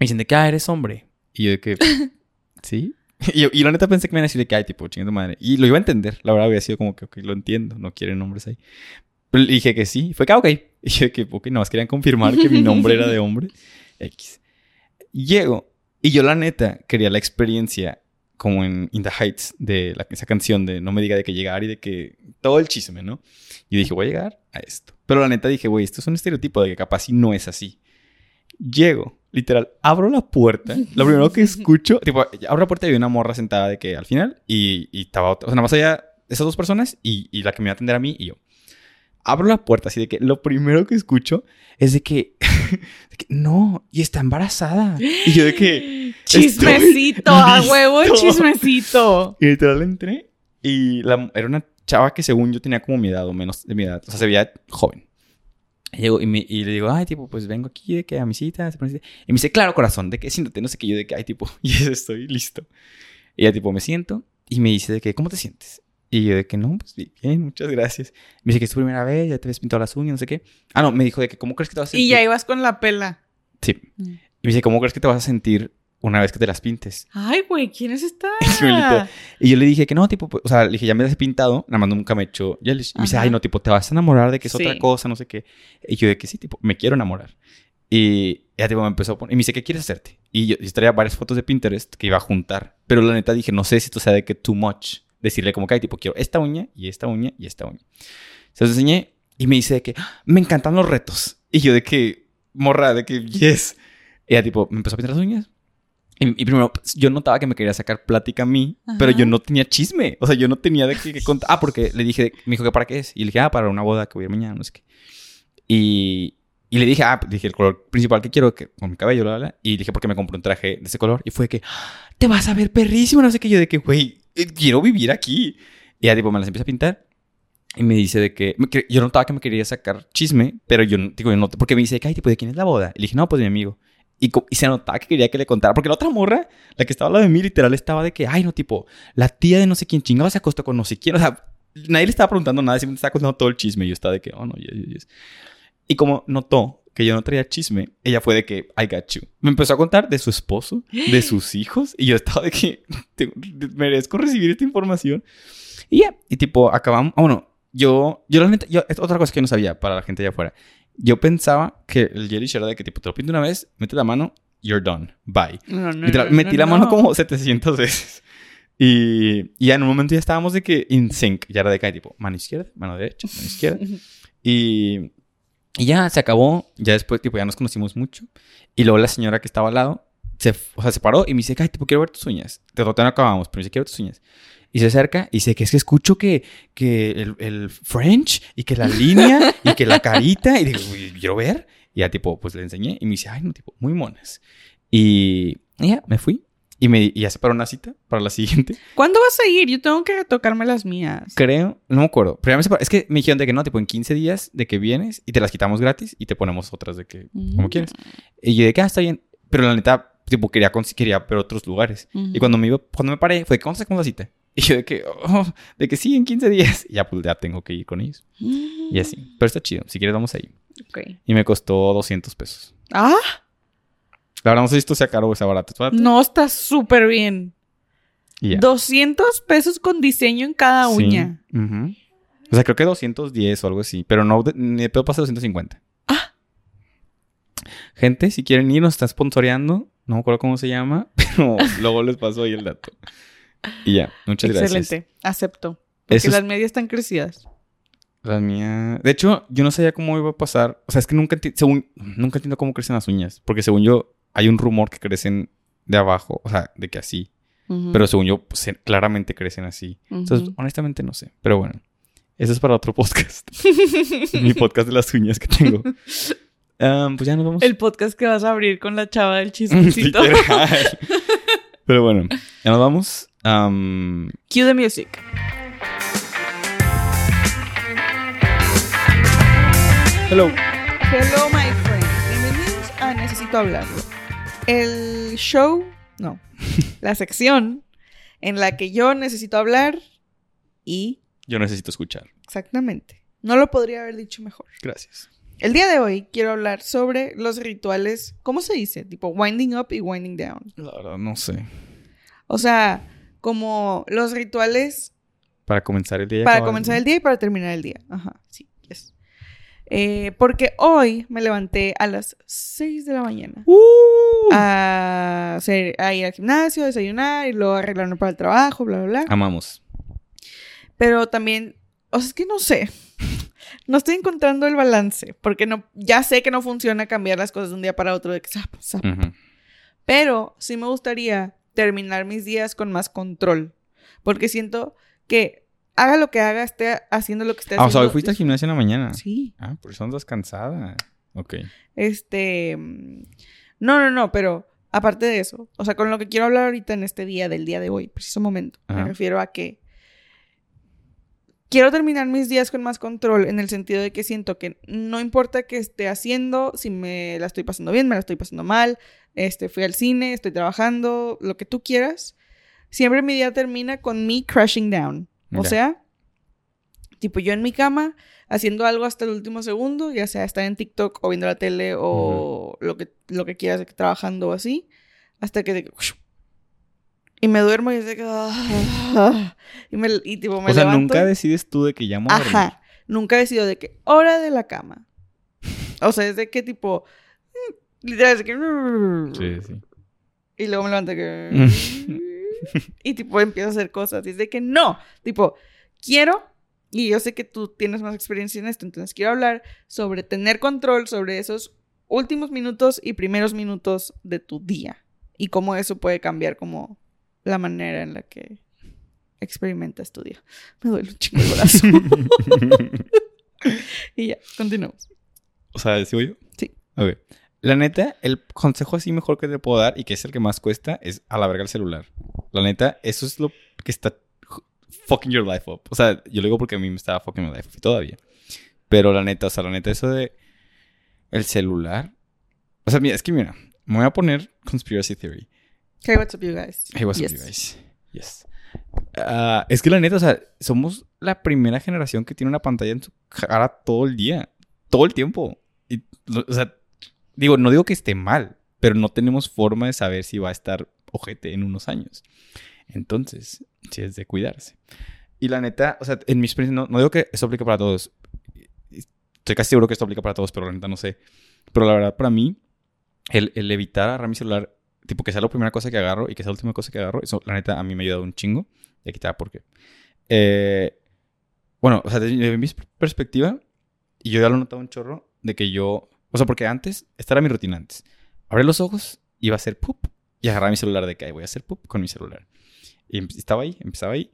Me dicen de que, ah, eres hombre. Y yo de que, ¿sí? Y, yo, y la neta pensé que me iban a decir de que, ay, tipo, chingando madre. Y lo iba a entender. La verdad había sido como que, ok, lo entiendo. No quieren nombres ahí. Pero le dije que sí. Fue que, ah, ok. Y yo de que, ok, más querían confirmar que mi nombre era de hombre. X. Llego. Y yo, la neta, quería la experiencia como en In the Heights de la, esa canción de no me diga de que llegar y de que todo el chisme, ¿no? Y dije, voy a llegar a esto. Pero la neta dije, güey, esto es un estereotipo de que capaz si no es así. Llego, literal, abro la puerta. Lo primero que escucho, tipo, abro la puerta y hay una morra sentada de que al final y, y estaba otra, o sea, nada más había esas dos personas y, y la que me iba a atender a mí y yo. Abro la puerta así de que lo primero que escucho es de que, de que no, y está embarazada. Y yo de que... Chismecito, a huevo, chismecito. Y literal entré y la, era una chava que según yo tenía como mi edad o menos de mi edad. O sea, se veía joven. Y, llego, y, me- y le digo, ay, tipo, pues vengo aquí de que a mi cita. Y me dice, claro, corazón, de que siéntate, no sé qué. Yo de que, ay, tipo, y estoy listo. Y ya, tipo, me siento y me dice de que, ¿cómo te sientes? Y yo de que, no, pues bien, muchas gracias. Me dice que es tu primera vez, ya te ves pintado las uñas, no sé qué. Ah, no, me dijo de que, ¿cómo crees que te vas a sentir? Y ya ibas con la pela. Sí. Y me dice, ¿cómo crees que te vas a sentir una vez que te las pintes? Ay, güey, ¿quién es esta? Y yo le dije que no, tipo, pues, o sea, le dije, ya me has pintado, nada más nunca me he hecho. Y me dice, ay, no, tipo, te vas a enamorar de que es Sí. otra cosa, no sé qué. Y yo de que sí, tipo, me quiero enamorar. Y ella, tipo, me empezó a poner, y me dice, ¿qué quieres hacerte? Y yo, yo traía varias fotos de Pinterest que iba a juntar. Pero la neta dije, no sé si esto sea de que too much. Decirle como que, ay, tipo, quiero esta uña, y esta uña, y esta uña. Se los enseñé, y me dice de que, "Ah, me encantan los retos. Y yo de que, morra, de que, yes. Ella, tipo, me empezó a pintar las uñas. Y, y primero, pues, yo notaba que me quería sacar plática a mí, Ajá. pero yo no tenía chisme. O sea, yo no tenía de qué, qué contar. Ah, porque le dije, me dijo que para qué es. Y le dije, ah, para una boda que voy a ir mañana, no sé qué. Y, y le dije, ah, pues, dije, el color principal que quiero, que con mi cabello, la, la, la. Y dije, porque me compré un traje de ese color. Y fue de que, "Ah, te vas a ver perrísimo, no sé qué. Yo de que, güey, quiero vivir aquí. Y ya, tipo, me las empieza a pintar. Y me dice de que, yo notaba que me quería sacar chisme, pero yo, digo, yo no, porque me dice de que, ay, tipo, ¿de quién es la boda? Y le dije, no, pues de mi amigo. Y, y se notaba que quería que le contara, porque la otra morra, la que estaba al lado de mí, literal, estaba de que, ay, no, tipo, la tía de no sé quién chingado se acostó con no sé quién. O sea, nadie le estaba preguntando nada, simplemente estaba contando todo el chisme. Y yo estaba de que, oh, no, yes, yes, yes. Y como notó que yo no traía chisme, ella fue de que, I got you. Me empezó a contar de su esposo, de sus hijos, y yo estaba de que, "Te- merezco recibir esta información. Y ya, y tipo, acabamos, ah, bueno, yo, yo realmente, yo, es otra cosa que yo no sabía para la gente allá afuera. Yo pensaba que el gelish era de que, tipo, te lo pinto una vez, mete la mano, you're done, bye. No, no, Literal, no, metí la mano no. como 700 veces. Y, y ya en un momento ya estábamos de que in sync. Ya era de que tipo mano izquierda, mano derecha, mano izquierda. Y, y ya se acabó. Ya después, tipo, ya nos conocimos mucho. Y luego la señora que estaba al lado se, o sea, se paró y me dice, ay, tipo, quiero ver tus uñas. Todavía no acabamos, pero me dice, quiero ver tus uñas. Y se acerca y dice que es que escucho que, que el, el French y que la línea y que la carita. Y digo, "Uy, quiero ver. Y ya, tipo, pues le enseñé y me dice, ay, no, tipo, muy monas. Y ya, me fui. Y, me, y ya se paró una cita para la siguiente. ¿Cuándo vas a ir? Yo tengo que retocarme las mías. Creo, no me acuerdo. Pero ya me separó. Es que me dijeron de que no, tipo en 15 días de que vienes y te las quitamos gratis y te ponemos otras de que, como Mm. quieres. Y yo de que, ah, está bien. Pero la neta, tipo, quería, quería ver otros lugares. Y cuando me iba, cuando me paré, fue, ¿cuándo sacamos la cita? Y yo de que, oh, de que sí, en 15 días. Y ya, pues ya tengo que ir con ellos. Y así. Pero está chido. Si quieres, vamos ahí. Ok. Y me costó 200 pesos. Ah, La verdad, no sé si esto sea caro o sea barato. ¿Es barato? no, está súper bien. Y ya. 200 pesos con diseño en cada Sí. uña. O sea, creo que 210 o algo así. Pero no, de- ni de pedo pasa 250. Ah. Gente, si quieren ir, nos está sponsoreando. No me acuerdo cómo se llama, pero luego les paso ahí el dato. Y ya, muchas gracias. Excelente. Acepto. Porque Eso es- las medias están crecidas. Las mías. De hecho, yo no sabía cómo iba a pasar. O sea, es que nunca, enti- según, nunca entiendo cómo crecen las uñas. Porque según yo, hay un rumor que crecen de abajo. O sea, de que así. Pero según yo, pues, claramente crecen así. Entonces, honestamente no sé. Pero bueno, eso es para otro podcast. Mi podcast de las uñas que tengo. Am, pues ya nos vamos. El podcast que vas a abrir con la chava del chismecito. Pero bueno, ya nos vamos. Am, Cue the music. hello. Hello, my friends. Bienvenidos a Necesito Hablarlo. El show, no, la sección en la que yo necesito hablar y Yo necesito escuchar. Exactamente. No lo podría haber dicho mejor. Gracias. El día de hoy quiero hablar sobre los rituales, ¿cómo se dice? Tipo winding up y winding down. La verdad, no sé. O sea, como los rituales Para comenzar el día. y para comenzar el día y para terminar el día. Ajá, sí. Eh, porque hoy me levanté a las 6 de la mañana ¡Uh! a, hacer, a ir al gimnasio, desayunar y luego arreglarme para el trabajo, bla, bla, bla. Amamos. Pero también, o sea, es que no sé. No estoy encontrando el balance, porque no, ya sé que no funciona cambiar las cosas de un día para otro, de que zap, zap. Ujú. Pero sí me gustaría terminar mis días con más control, porque siento que haga lo que haga, esté haciendo lo que esté Ah, o haciendo. sea, hoy fuiste al gimnasio en la mañana. Sí. Ah, por eso andas cansada. Ok. Este. No, no, no, pero aparte de eso, o sea, con lo que quiero hablar ahorita en este día, del día de hoy, preciso momento, me refiero a que quiero terminar mis días con más control en el sentido de que siento que no importa qué esté haciendo, si me la estoy pasando bien, me la estoy pasando mal, este, fui al cine, estoy trabajando, lo que tú quieras, siempre mi día termina con me crashing down. O Ya. sea, tipo yo en mi cama haciendo algo hasta el último segundo, ya sea estar en TikTok o viendo la tele o lo, que, lo que quieras, trabajando o así, hasta que... de- y me duermo y es de que... ah, y, me, y tipo me o sea, levanto nunca decides tú de que llamo a dormir. Ajá. Nunca he sido de que hora de la cama. O sea, es de que tipo... mm, Literal, es de que... Sí, sí. Y luego me levanto que... y tipo empiezo a hacer cosas. Y es de que no. Tipo, quiero... Y yo sé que tú tienes más experiencia en esto. Entonces quiero hablar sobre tener control sobre esos últimos minutos y primeros minutos de tu día. Y cómo eso puede cambiar como la manera en la que experimentas tu día. Me duele un chingo el brazo. y ya, continuamos. O sea, ¿sigo yo? Sí. Ok. La neta, el consejo así mejor que te puedo dar y que es el que más cuesta es a la verga el celular. La neta, eso es lo que está fucking your life up. O sea, yo lo digo porque a mí me estaba fucking my life up todavía. Pero la neta, o sea, la neta, eso de el celular. O sea, mira, es que mira, me voy a poner conspiracy theory. Hey, what's up, you guys? Hey, what's Yes. up, you guys? Yes. Ah, es que la neta, o sea, somos la primera generación que tiene una pantalla en su cara todo el día. Todo el tiempo. Y, o sea, digo, no digo que esté mal, pero no tenemos forma de saber si va a estar ojete en unos años. Entonces, sí es de cuidarse. Y la neta, o sea, en mi experiencia, no, no digo que eso aplique para todos. Estoy casi seguro que esto aplica para todos, pero la neta no sé. Pero la verdad, para mí, el, el evitar agarrar mi celular, tipo que sea la primera cosa que agarro y que sea la última cosa que agarro, eso la neta a mí me ha ayudado un chingo. Y aquí va por qué. Eh, bueno, o sea, desde mi perspectiva, y yo ya lo he notado un chorro, de que yo, o sea, porque antes, esta era mi rutina antes. Abrir los ojos, iba a hacer poop y agarrar mi celular de que "Ay, voy a hacer poop con mi celular. Y em- estaba ahí, empezaba ahí.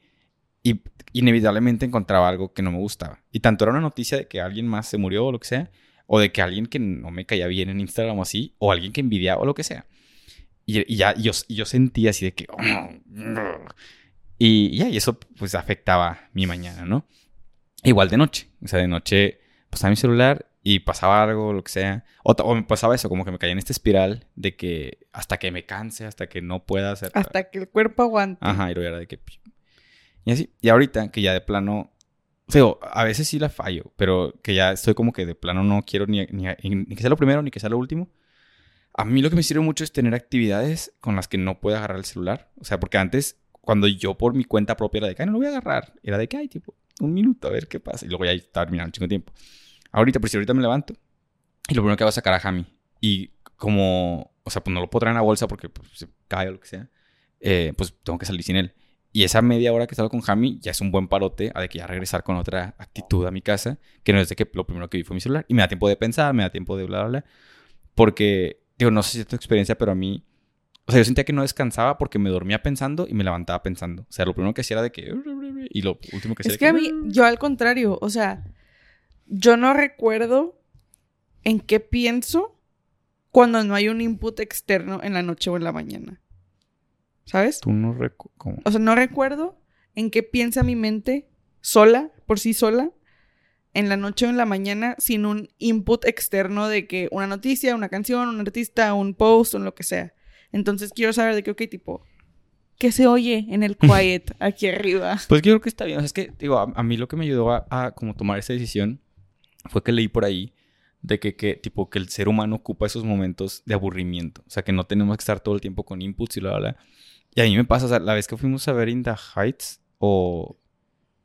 Y inevitablemente encontraba algo que no me gustaba. Y tanto era una noticia de que alguien más se murió o lo que sea, o de que alguien que no me caía bien en Instagram o así, o alguien que envidiaba o lo que sea. Y, ya yo, yo sentía así de que... Y ya, y eso pues afectaba mi mañana, ¿no? Igual de noche. O sea, de noche pasaba mi celular y pasaba algo, lo que sea. O, o me pasaba eso, como que me caía en esta espiral de que hasta que me canse, hasta que no pueda hacer... Hasta que el cuerpo aguante. Ajá, y luego era de que... Y así. Y ahorita que ya de plano... O sea, a veces sí la fallo, pero que ya estoy como que de plano no quiero ni, ni, ni que sea lo primero ni que sea lo último. A mí lo que me sirve mucho es tener actividades con las que no pueda agarrar el celular. O sea, porque antes, cuando yo por mi cuenta propia era de que, ay, no lo voy a agarrar. Era de que, ay, tipo, un minuto, a ver qué pasa. Y luego ya estaba terminando un chingo de tiempo. Ahorita, pues si ahorita me levanto y lo primero que hago es sacar a Jami. Y como, o sea, pues no lo puedo traer en la bolsa porque pues, se cae o lo que sea. eh, pues tengo que salir sin él. Y esa media hora que estado con Jami ya es un buen parote a de que ya regresar con otra actitud a mi casa, que no es de que lo primero que vi fue mi celular. Y me da tiempo de pensar, me da tiempo de bla, bla, bla. Porque, digo, no sé si es tu experiencia, pero a mí, o sea, yo sentía que no descansaba porque me dormía pensando y me levantaba pensando. O sea, lo primero que hacía era de que... Y lo último que hacía Es que a mí, yo al contrario, o sea, yo no recuerdo en qué pienso cuando no hay un input externo en la noche o en la mañana. ¿Sabes? Tú no recuerdas... O sea, no recuerdo en qué piensa mi mente sola, por sí sola, en la noche o en la mañana, sin un input externo de que una noticia, una canción, un artista, un post o lo que sea. Entonces quiero saber de qué, ok, tipo, ¿Qué se oye en el quiet aquí arriba? Pues yo creo que está bien. O sea, es que, digo, a, a mí lo que me ayudó a, a como tomar esa decisión fue que leí por ahí de que, que, tipo, que el ser humano ocupa esos momentos de aburrimiento. O sea, que no tenemos que estar todo el tiempo con inputs y bla, bla, bla. Y a mí me pasa, o sea, la vez que fuimos a ver In the Heights o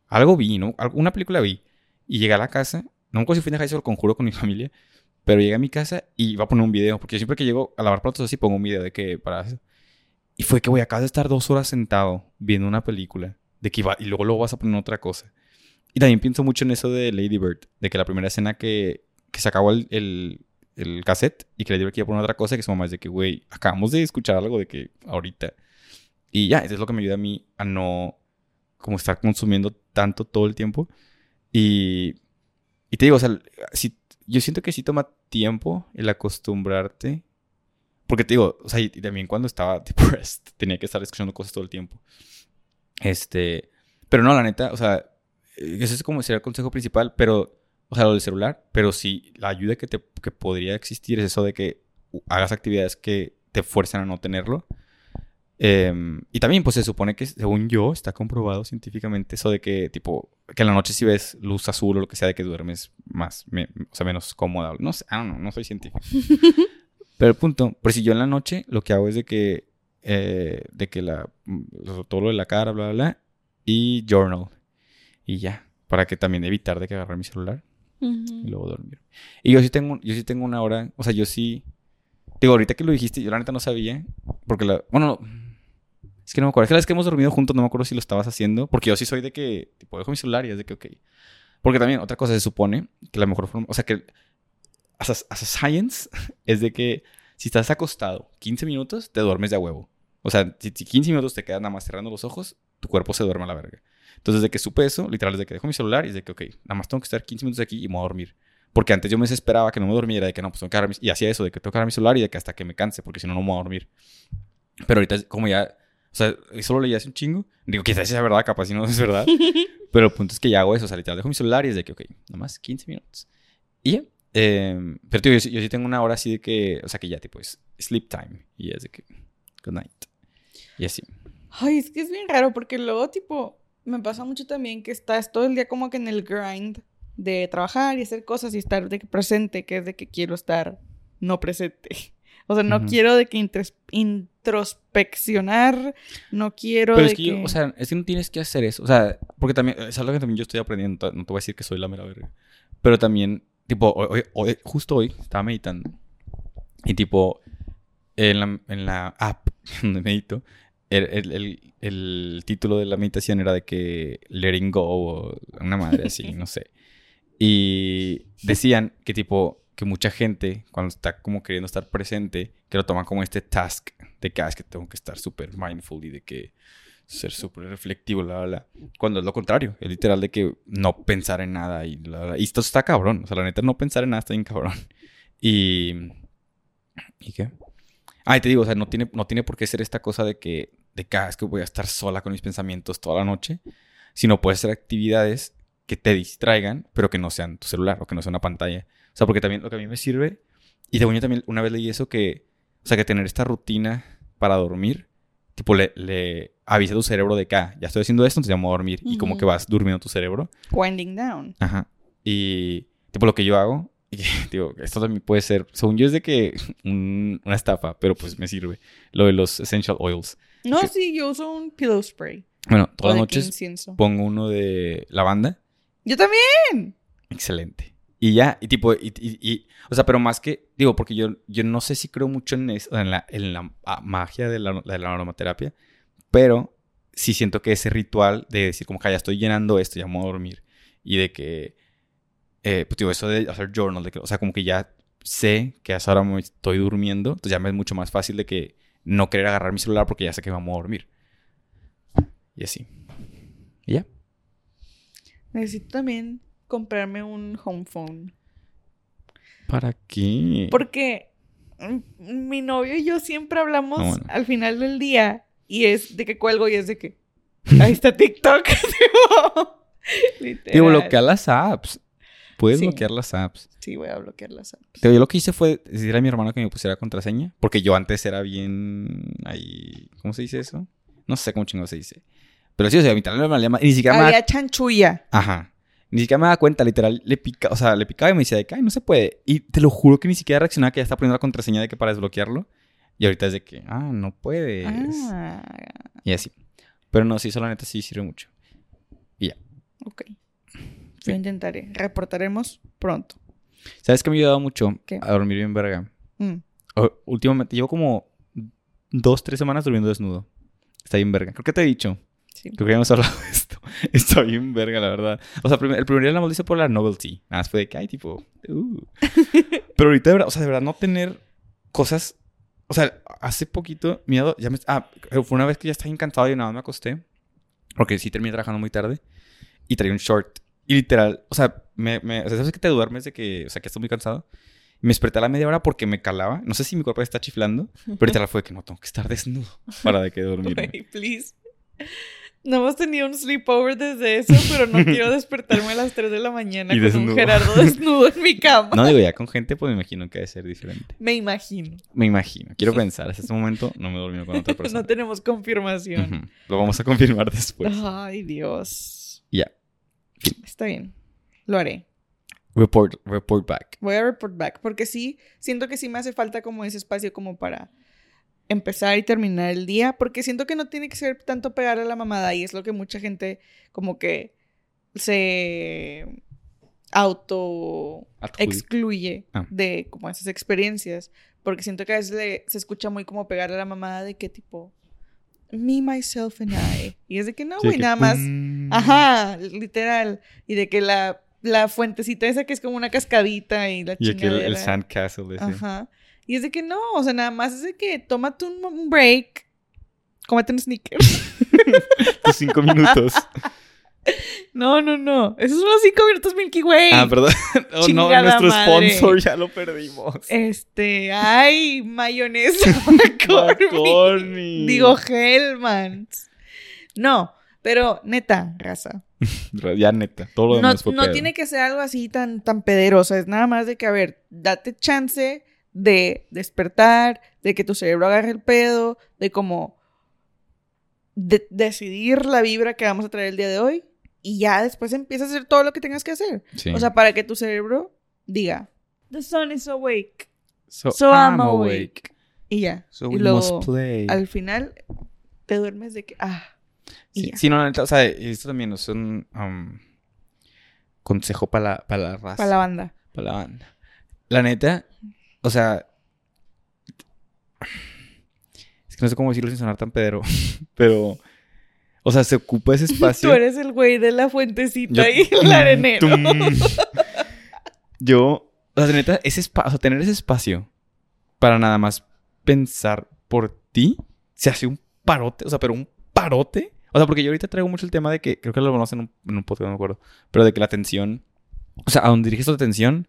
algo vi, ¿no? Una película vi. Y llegué a la casa, no me si fue In the Heights o el conjuro con mi familia, pero llegué a mi casa y iba a poner un video, porque yo siempre que llego a lavar platos así pongo un video de que para eso. Y fue que, voy acabas de estar dos horas sentado viendo una película, de que iba, y luego luego vas a poner otra cosa. Y también pienso mucho en eso de Lady Bird, de que la primera escena que, que se acabó el, el, el cassette y que Lady Bird quería poner otra cosa, que su mamá es de que, güey, acabamos de escuchar algo de que ahorita. Y ya, eso es lo que me ayuda a mí a no como estar consumiendo tanto todo el tiempo. Y, y te digo, o sea, si, yo siento que sí toma tiempo el acostumbrarte. Porque te digo, o sea, y, también cuando estaba depressed, tenía que estar escuchando cosas todo el tiempo. Este, pero no, la neta, o sea, ese es como sería el consejo principal, pero, o sea, lo del celular, pero sí, la ayuda que, te, que podría existir es eso de que hagas actividades que te fuerzan a no tenerlo. Em, y también, pues se supone que, según yo, está comprobado científicamente eso de que, tipo, que en la noche si ves luz azul o lo que sea, de que duermes más, me- o sea, menos cómoda. No sé, ah, no, no soy científico. Pero el punto, pues si yo en la noche lo que hago es de que, eh, de que la, mm, todo lo de la cara, bla, bla, bla, y journal. Y ya, para que también evitar de que agarrar mi celular y luego dormir. Y yo sí tengo, yo sí tengo una hora, o sea, yo sí, digo, ahorita que lo dijiste, yo la neta no sabía, porque la, bueno, no, es que no me acuerdo, es que la vez que hemos dormido juntos no me acuerdo si lo estabas haciendo, porque yo sí soy de que, tipo, dejo mi celular y es de que, ok. Porque también, otra cosa, se supone que la mejor forma, o sea, que as a, as a science es de que si estás acostado 15 minutos, te duermes de a huevo. O sea, si, si 15 minutos te quedas nada más cerrando los ojos, tu cuerpo se duerme a la verga. Entonces, de que supe eso, literal, es de que dejo mi celular y es de que, ok, nada más tengo que estar 15 minutos aquí y me voy a dormir. Porque antes yo me desesperaba que no me dormiera, de que no, pues tengo que agarrar mi- Y hacía eso, de que tengo que agarrar mi celular y de que hasta que me canse, porque si no, no me voy a dormir. Pero ahorita, como ya, o sea, eso lo leí hace un chingo. Digo, quizás sea verdad, capaz si no es verdad. Pero el punto es que ya hago eso, o sea, literal, dejo mi celular y es de que, ok, nada más 15 minutos. Y ya. Eh, pero tío, yo, yo sí tengo una hora así de que, o sea, que ya tipo es sleep time. Y es de que, good night. Y así. Ay, es que es bien raro porque luego, tipo, me pasa mucho también que estás todo el día como que en el grind de trabajar y hacer cosas y estar de que presente, que es de que quiero estar no presente. O sea, no Ujú. quiero de que introspeccionar, no quiero Pero de es que, yo, o sea, es que no tienes que hacer eso. O sea, porque también, es algo que también yo estoy aprendiendo. No te voy a decir que soy la mera verga. Pero también, tipo, hoy, hoy- hoy- justo hoy estaba meditando. Y tipo, en la, en la app donde medito, el, el- el- el título de la meditación era de que letting go o una madre así, no sé. Y decían que tipo, que mucha gente cuando está como queriendo estar presente, que lo toman como este task de que, ah, es que tengo que estar súper mindful y de que ser súper reflectivo, la, la. Cuando es lo contrario, es literal de que no pensar en nada y. Y esto está cabrón, o sea, la neta no pensar en nada está bien cabrón. Y... ¿Y qué? Ah, y te digo, o sea, no tiene, no tiene por qué ser esta cosa de que, de que ah, es que voy a estar sola con mis pensamientos toda la noche, sino puede ser actividades que te distraigan, pero que no sean tu celular o que no sea una pantalla. O sea, porque también lo que a mí me sirve, y según yo también una vez leí eso, que, o sea, que tener esta rutina para dormir, tipo, le, le avisa a tu cerebro de que, ah, ya estoy haciendo esto, entonces ya me voy a dormir. Y como que vas durmiendo tu cerebro. winding down. Ajá. Y, tipo, lo que yo hago, y, digo, esto también puede ser, según yo es de que un- una estafa, pero pues me sirve. Lo de los essential oils. No, ¿Qué? sí, yo uso un pillow spray. Bueno, todas las que noches pongo uno de lavanda. Yo también. Excelente. Y ya, y tipo, y, y- y- o sea, pero más que, digo, porque yo, yo no sé si creo mucho en eso, en la, en la ah, magia de la, de la aromaterapia, pero sí siento que ese ritual de decir como que "Ah, ya estoy llenando esto, ya me voy a dormir, y de que, eh, pues digo, eso de hacer journal, de que, o sea, como que ya sé que a esa hora me estoy durmiendo, entonces ya me es mucho más fácil de que no querer agarrar mi celular porque ya sé que vamos a dormir. Y así. Y ya. Necesito también comprarme un home phone. ¿Para qué? Porque mm, mi novio y yo siempre hablamos Ah, bueno. al final del día y es de que cuelgo y es de que ahí está TikTok. Literal. Digo, bloquear las apps. Puedes Sí. bloquear las apps. Sí, voy a bloquear las apps. Yo lo que hice fue decirle a mi hermano que me pusiera contraseña. Porque yo antes era bien ahí. ¿Cómo se dice eso? No sé cómo chingo se dice. Pero sí, o sea, mi talón me. Y ni siquiera me Había daba... chanchulla. Ajá. Ni siquiera me daba cuenta, literal, le pica, o sea, le picaba y me decía de que, ay, no se puede. Y te lo juro que ni siquiera reaccionaba que ya está poniendo la contraseña de que para desbloquearlo. Y ahorita es de que, ah, no puedes. Ah, Y así. Pero no, sí, eso la neta sí sirve mucho. ok. Yo intentaré. Reportaremos pronto. ¿Sabes qué me ha ayudado mucho? ¿Qué? A dormir bien verga. Mm. O- últimamente, llevo como dos, tres semanas durmiendo desnudo. Está bien verga. Creo que te he dicho. Sí. Creo que ya hemos hablado de esto. Está bien verga, la verdad. O sea, el primer día la hice por la novelty. Nada más fue de que, ay, tipo... uh. Pero ahorita, de verdad, o sea, de verdad, no tener cosas... O sea, hace poquito, miedo, ya me... Ah, fue una vez que ya estaba encantado y nada más me acosté. Porque sí terminé trabajando muy tarde. Y traía un short. Y literal, o sea, me, me, o sea, ¿sabes que te duermes de que, o sea, que estoy muy cansado? Me desperté a la media hora porque me calaba. No sé si mi cuerpo está chiflando, pero literal fue de que no, tengo que estar desnudo para de que please. No hemos tenido un sleepover desde eso, pero no quiero despertarme a las 3 de la mañana Y con un desnudo. Gerardo desnudo en mi cama. No digo, ya con gente, pues me imagino que debe ser diferente. Me imagino. Me imagino. Quiero pensar. Hasta este momento no me dormí con otra persona. No tenemos confirmación. Lo vamos a confirmar después. Ay, Dios. Está bien. Lo haré. Report, report back. Voy a report back. Porque sí, siento que sí me hace falta como ese espacio como para empezar y terminar el día. Porque siento que no tiene que ser tanto pegar a la mamada. Y es lo que mucha gente como que se auto excluye Ah. de como esas experiencias. Porque siento que a veces le- se escucha muy como pegar a la mamada de que tipo, me, myself and I. Y es de que no, güey, nada más. pum. Ajá, literal. Y de que la, la fuentecita esa que es como una cascadita y la Y el, sandcastle ese. Ajá. Y es de que no, o sea, nada más es de que tómate un break, cómete un sneaker. Tus cinco minutos. no, no, no. Esos son los cinco minutos Milky Way. ah, perdón. Oh, no, nuestro madre. sponsor ya lo perdimos. Este, ay, mayonesa McCormick. Digo, Hellmans. No, pero neta, raza. Ya neta, todo lo No, demás no pedo. tiene que ser algo así tan, tan pederoso. Es nada más de que, a ver, date chance de despertar, de que tu cerebro agarre el pedo, de como de- decidir la vibra que vamos a traer el día de hoy y ya después empiezas a hacer todo lo que tengas que hacer. Sí. O sea, para que tu cerebro diga, The sun is awake. so, so I'm awake. Y ya. So y we luego, must play. al final, te duermes de que, ah, y Sí, ya. sí, no, la neta, o sea, esto también es un um, consejo para la, para la raza. para la banda. Para la banda. La neta, o sea. Es que no sé cómo decirlo sin sonar tan pedero. Pero. O sea, se ocupa ese espacio. Tú eres el güey de la fuentecita Yo- y el arenero. Tum. Yo. O sea, neta, ese espacio. O sea, tener ese espacio para nada más pensar por ti se hace un parote. O sea, pero un parote. O sea, porque yo ahorita traigo mucho el tema de que. Creo que lo hablamos en un, en un podcast, no me acuerdo. Pero de que la atención. O sea, a donde diriges tu atención,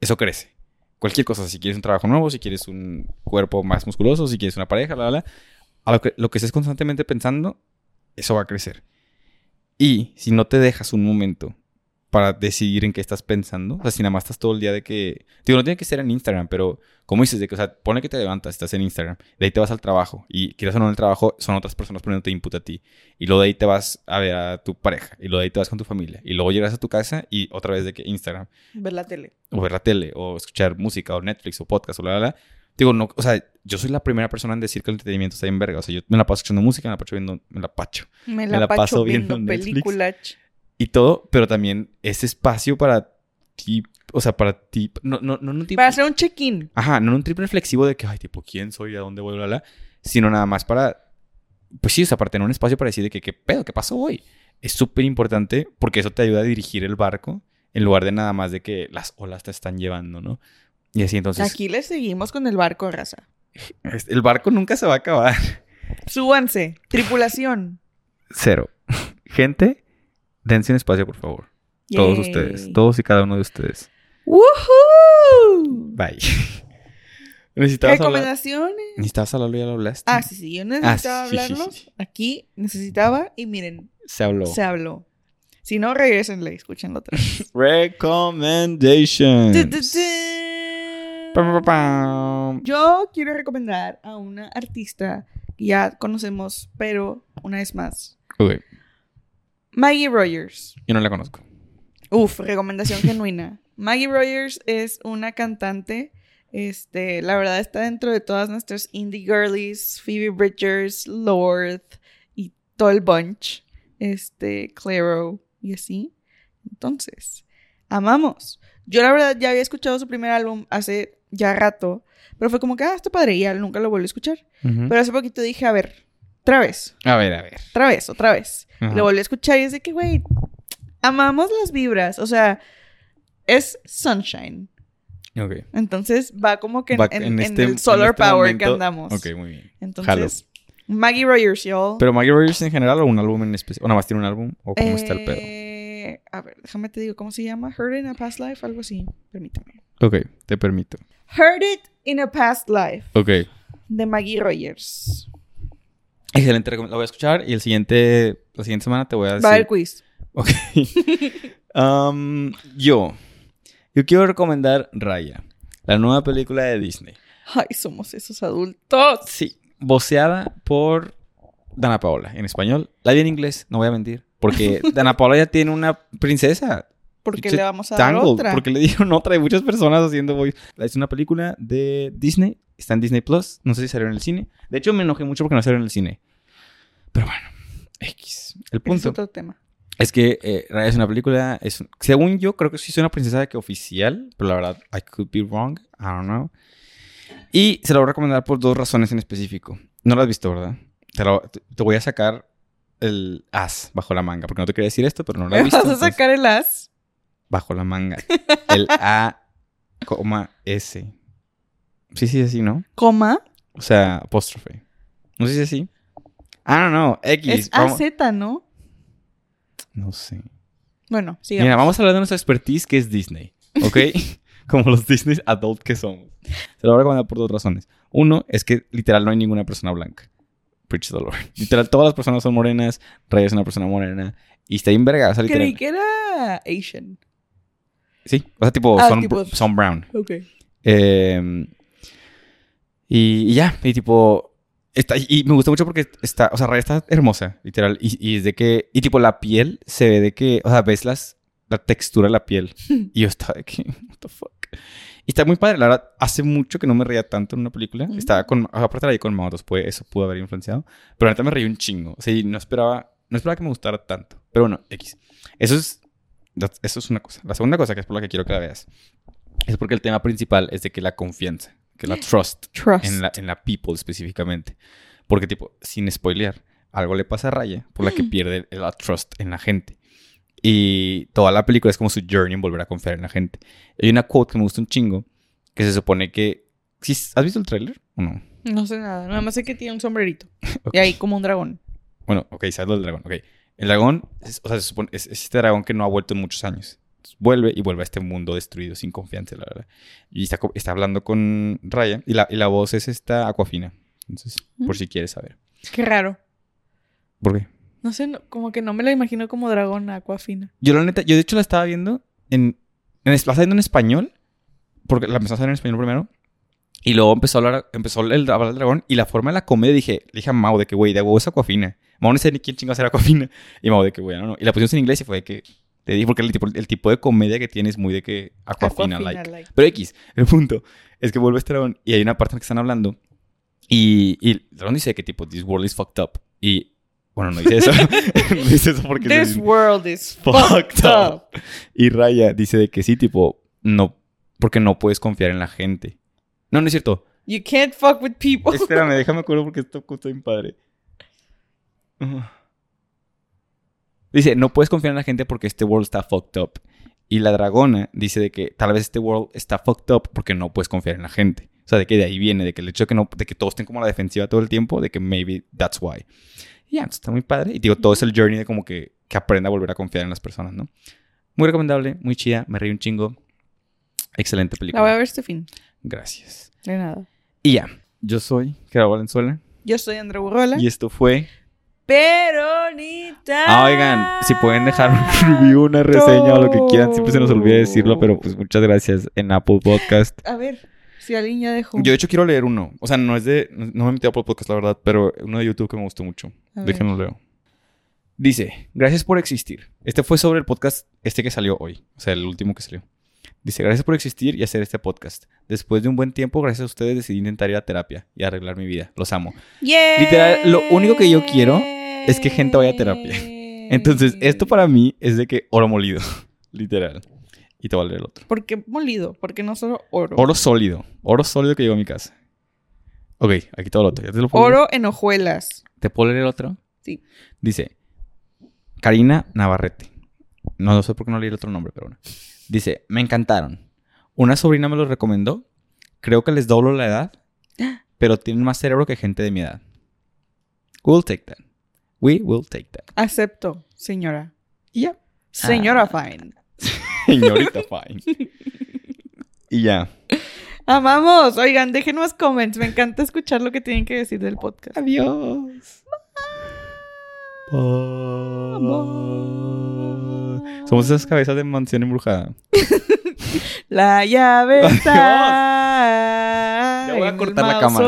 eso crece. Cualquier cosa, si quieres un trabajo nuevo, si quieres un cuerpo más musculoso, si quieres una pareja, bla, bla, bla. A lo que, lo que estés constantemente pensando, eso va a crecer. Y si no te dejas un momento para decidir en qué estás pensando, o sea, si nada más estás todo el día de que... Digo, no tiene que ser en Instagram, pero como dices, de que, o sea, pone que te levantas, estás en Instagram, de ahí te vas al trabajo, y quieres o no en el trabajo, son otras personas poniéndote input a ti, y luego de ahí te vas a ver a tu pareja, y luego de ahí te vas con tu familia, y luego llegas a tu casa y otra vez de que Instagram, Ver la tele. o ver la tele, o escuchar música, o Netflix, o podcast, o bla, bla, bla. Digo, no, o sea, yo soy la primera persona en decir que el entretenimiento está en verga. O sea, yo me la paso escuchando música, me la paso viendo, me la pacho. Me Me la, la pacho paso viendo, viendo Netflix. película. Y todo, pero también ese espacio para ti, o sea, para ti, no, no, no, no Para hacer un check-in. ajá, no un triple reflexivo de que, ay, tipo, ¿quién soy? ¿A dónde voy? Bla, bla, sino nada más para, pues sí, o sea, para tener un espacio para decir de que, ¿qué pedo? ¿Qué pasó hoy? Es súper importante porque eso te ayuda a dirigir el barco en lugar de nada más de que las olas te están llevando, ¿no? Y así entonces, Aquí le seguimos con el barco, raza. el barco nunca se va a acabar. Súbanse. Tripulación. Cero. Gente, dense un espacio, por favor. Todos ustedes, todos y cada uno de ustedes. ¡Woohoo! Bye. Necesitabas hablar. Recomendaciones. Necesitabas hablarlo y ya lo hablaste. Ah, sí, sí, yo necesitaba Ah, sí, hablarlo. sí, sí. Aquí necesitaba y miren, Se habló. se habló. Si no, regresenle, escúchenlo otra vez. Recommendations. Yo quiero recomendar a una artista ya conocemos, pero una vez más. Ok. Maggie Rogers. Yo no la conozco. Uf, recomendación genuina. Maggie Rogers es una cantante. Este, la verdad está dentro de todas nuestras indie girlies, Phoebe Bridgers, Lord y todo el bunch. Este, Claro y así. Entonces, amamos. Yo la verdad ya había escuchado su primer álbum hace ya rato, pero fue como que, ah, está padre, y ya nunca lo volví a escuchar. Pero hace poquito dije, a ver, otra vez, A ver, a ver. otra vez, otra vez. Lo volví a escuchar y es de que, güey, amamos las vibras. O sea, es sunshine. Ok. Entonces va como que en, Va en- en en este- el en solar este power momento- que andamos. Ok, muy bien. Entonces, Maggie Rogers, y'all. ¿Pero Maggie Rogers en general o un álbum en especial? ¿O nada más tiene un álbum? ¿O cómo está el pedo? Eh, A ver, déjame te digo, ¿cómo se llama? It in a Past Life, algo así. Permíteme. Ok, te permito. Heard It in a Past Life, Ok. de Maggie Rogers. Excelente, la voy a escuchar y el siguiente, la siguiente semana te voy a decir. Va el quiz. Ok. Um, yo. Yo quiero recomendar Raya, la nueva película de Disney. Ay, somos esos adultos. Sí, voceada por Dana Paola en español. La vi en inglés, no voy a mentir. Porque Dana Paola ya tiene una princesa. ¿Por qué Pinche le vamos a dar Tangled, otra? Porque le dieron otra. Hay muchas personas haciendo voice. Es una película de Disney. Está en Disney Plus. No sé si salió en el cine. De hecho, me enojé mucho porque no salió en el cine. Pero bueno, X. El Ese es punto otro tema. es que eh, es una película. Es, según yo, creo que sí es una princesa de que oficial. Pero la verdad, I could be wrong. I don't know. Y se la voy a recomendar por dos razones en específico. No la has visto, ¿verdad? Te, lo- te- te voy a sacar el as bajo la manga. Porque no te quería decir esto, pero no la ¿Me he visto. vas a entonces- sacar el as? Bajo la manga. El A, coma S. Sí, sí, así, ¿no? Coma. O sea, apóstrofe. No sé si es así. Ah, no, no. X. Es vamos- AZ, ¿no? No sé. Bueno, sigamos. Mira, vamos a hablar de nuestra expertise que es Disney. ¿Ok? Como los Disney adult que somos. Se lo voy a recomendar por dos razones. Uno es que literal no hay ninguna persona blanca. Preach the Lord. Literal, todas las personas son morenas. Rey es una persona morena. Y está bien verga. O sea, literal. Creí que era Asian. Sí. O sea, tipo, Ah, son, tipo- son brown. Ok. Eh, y, y ya, y tipo, está, y me gusta mucho porque está, o sea, Raya está hermosa, literal. Y, y es de que, y tipo, la piel se ve de que, o sea, ves las, la textura de la piel. Y yo estaba de que, what the fuck. Y está muy padre, la verdad, hace mucho que no me reía tanto en una película. Ujú. Estaba con, aparte la vi con Mao, entonces puede- eso pudo haber influenciado. Pero neta me reí un chingo. O sea, y no esperaba, no esperaba que me gustara tanto. Pero bueno, X. Eso es, eso es una cosa. La segunda cosa, que es por la que quiero que la veas, es porque el tema principal es de que la confianza, que la trust Trust. en la, en la people específicamente. Porque, tipo, sin spoilear, algo le pasa a Raya por la que pierde la trust en la gente. Y toda la película es como su journey en volver a confiar en la gente. Hay una quote que me gusta un chingo, que se supone que... ¿Sí- ¿Has visto el tráiler o no? No sé nada. Nada más sé que tiene un sombrerito. Ok. Y ahí como un dragón. Bueno, ok, sabes lo del dragón. Ok. El dragón, es, o sea, se supone, es, es este dragón que no ha vuelto en muchos años. Entonces, vuelve y vuelve a este mundo destruido, sin confianza, la verdad. Y está, está hablando con Raya. Y la, y la voz es esta Aquafina. Entonces, por si quieres saber. Qué raro. ¿Por qué? No sé, no- como que no me la imagino como dragón aquafina. Yo la neta, yo de hecho la estaba viendo en... en es- la estaba viendo en español. Porque la empezó a hacer en español primero. Y luego empezó a hablar, empezó el, a hablar del dragón. Y la forma de la comedia dije, le dije a Mau de que, güey, de huevo es Aquafina. No sé ni quién chingas era Aquafina. Y Mau de que, güey, no, no. Y la pusimos en inglés y fue de que... Te dije, porque el tipo, el tipo de comedia que tiene es muy de que Aquafina, like. Pero X, el punto es que vuelve este dragón y hay una parte en la que están hablando y, y dragón dice que tipo, this world is fucked up. Y, bueno, no dice eso. no dice eso porque... This world is Fucked fucked up. y Raya dice de que sí, tipo, no, porque no puedes confiar en la gente. No, no es cierto. You can't fuck with people. Espérame, déjame acuerdo porque esto está bien padre. Uh. Dice, no puedes confiar en la gente porque este world está fucked up. Y la dragona dice de que tal vez este world está fucked up porque no puedes confiar en la gente. O sea, de que de ahí viene, de que el hecho de que, no, de que todos estén como a la defensiva todo el tiempo, de que maybe that's why. Y ya, entonces está muy padre. Y digo, todo es el journey de como que, que aprenda a volver a confiar en las personas, ¿no? Muy recomendable, muy chida, me reí un chingo. Excelente La película. voy a ver este fin. Gracias. De nada. Y ya, yo soy Gerardo Valenzuela. Yo soy Andrea Burrola. Y esto fue. Peronita. Ah, oigan, si pueden dejar un review, una reseña o lo que quieran, siempre se nos olvida decirlo, pero pues muchas gracias en Apple Podcast. A ver. Si alguien ya dejó. Yo de hecho quiero leer uno. O sea, no es de... No me he metido por podcast, la verdad, pero uno de YouTube que me gustó mucho. A. Déjenlo leo. Dice, gracias por existir. Este fue sobre el podcast, este que salió hoy. O sea, el último que salió. Dice, gracias por existir y hacer este podcast. Después de un buen tiempo, gracias a ustedes decidí intentar ir a terapia y arreglar mi vida. Los amo. ¡Yay! Literal, lo único que yo quiero es que gente vaya a terapia. Entonces, esto para mí es de que oro molido. Literal. Y te voy a leer el otro. ¿Por qué molido? Porque no solo oro. Oro sólido. Oro sólido que llegó a mi casa. Ok, aquí todo el otro. ¿Ya te lo puedo leer? Oro en hojuelas. ¿Te puedo leer el otro? Sí. Dice, Karina Navarrete. No, no sé por qué no leí el otro nombre, pero bueno. Dice, me encantaron. Una sobrina me los recomendó. Creo que les doblo la edad, pero tienen más cerebro que gente de mi edad. We'll take that. We will take that. Acepto, señora. Y ya. Señora Fine. Señorita Fine. y ya. Amamos. Oigan, dejen más comments. Me encanta escuchar lo que tienen que decir del podcast. Adiós. Somos esas cabezas de mansión embrujada. La llave está Ya voy a en el cortar la cámara.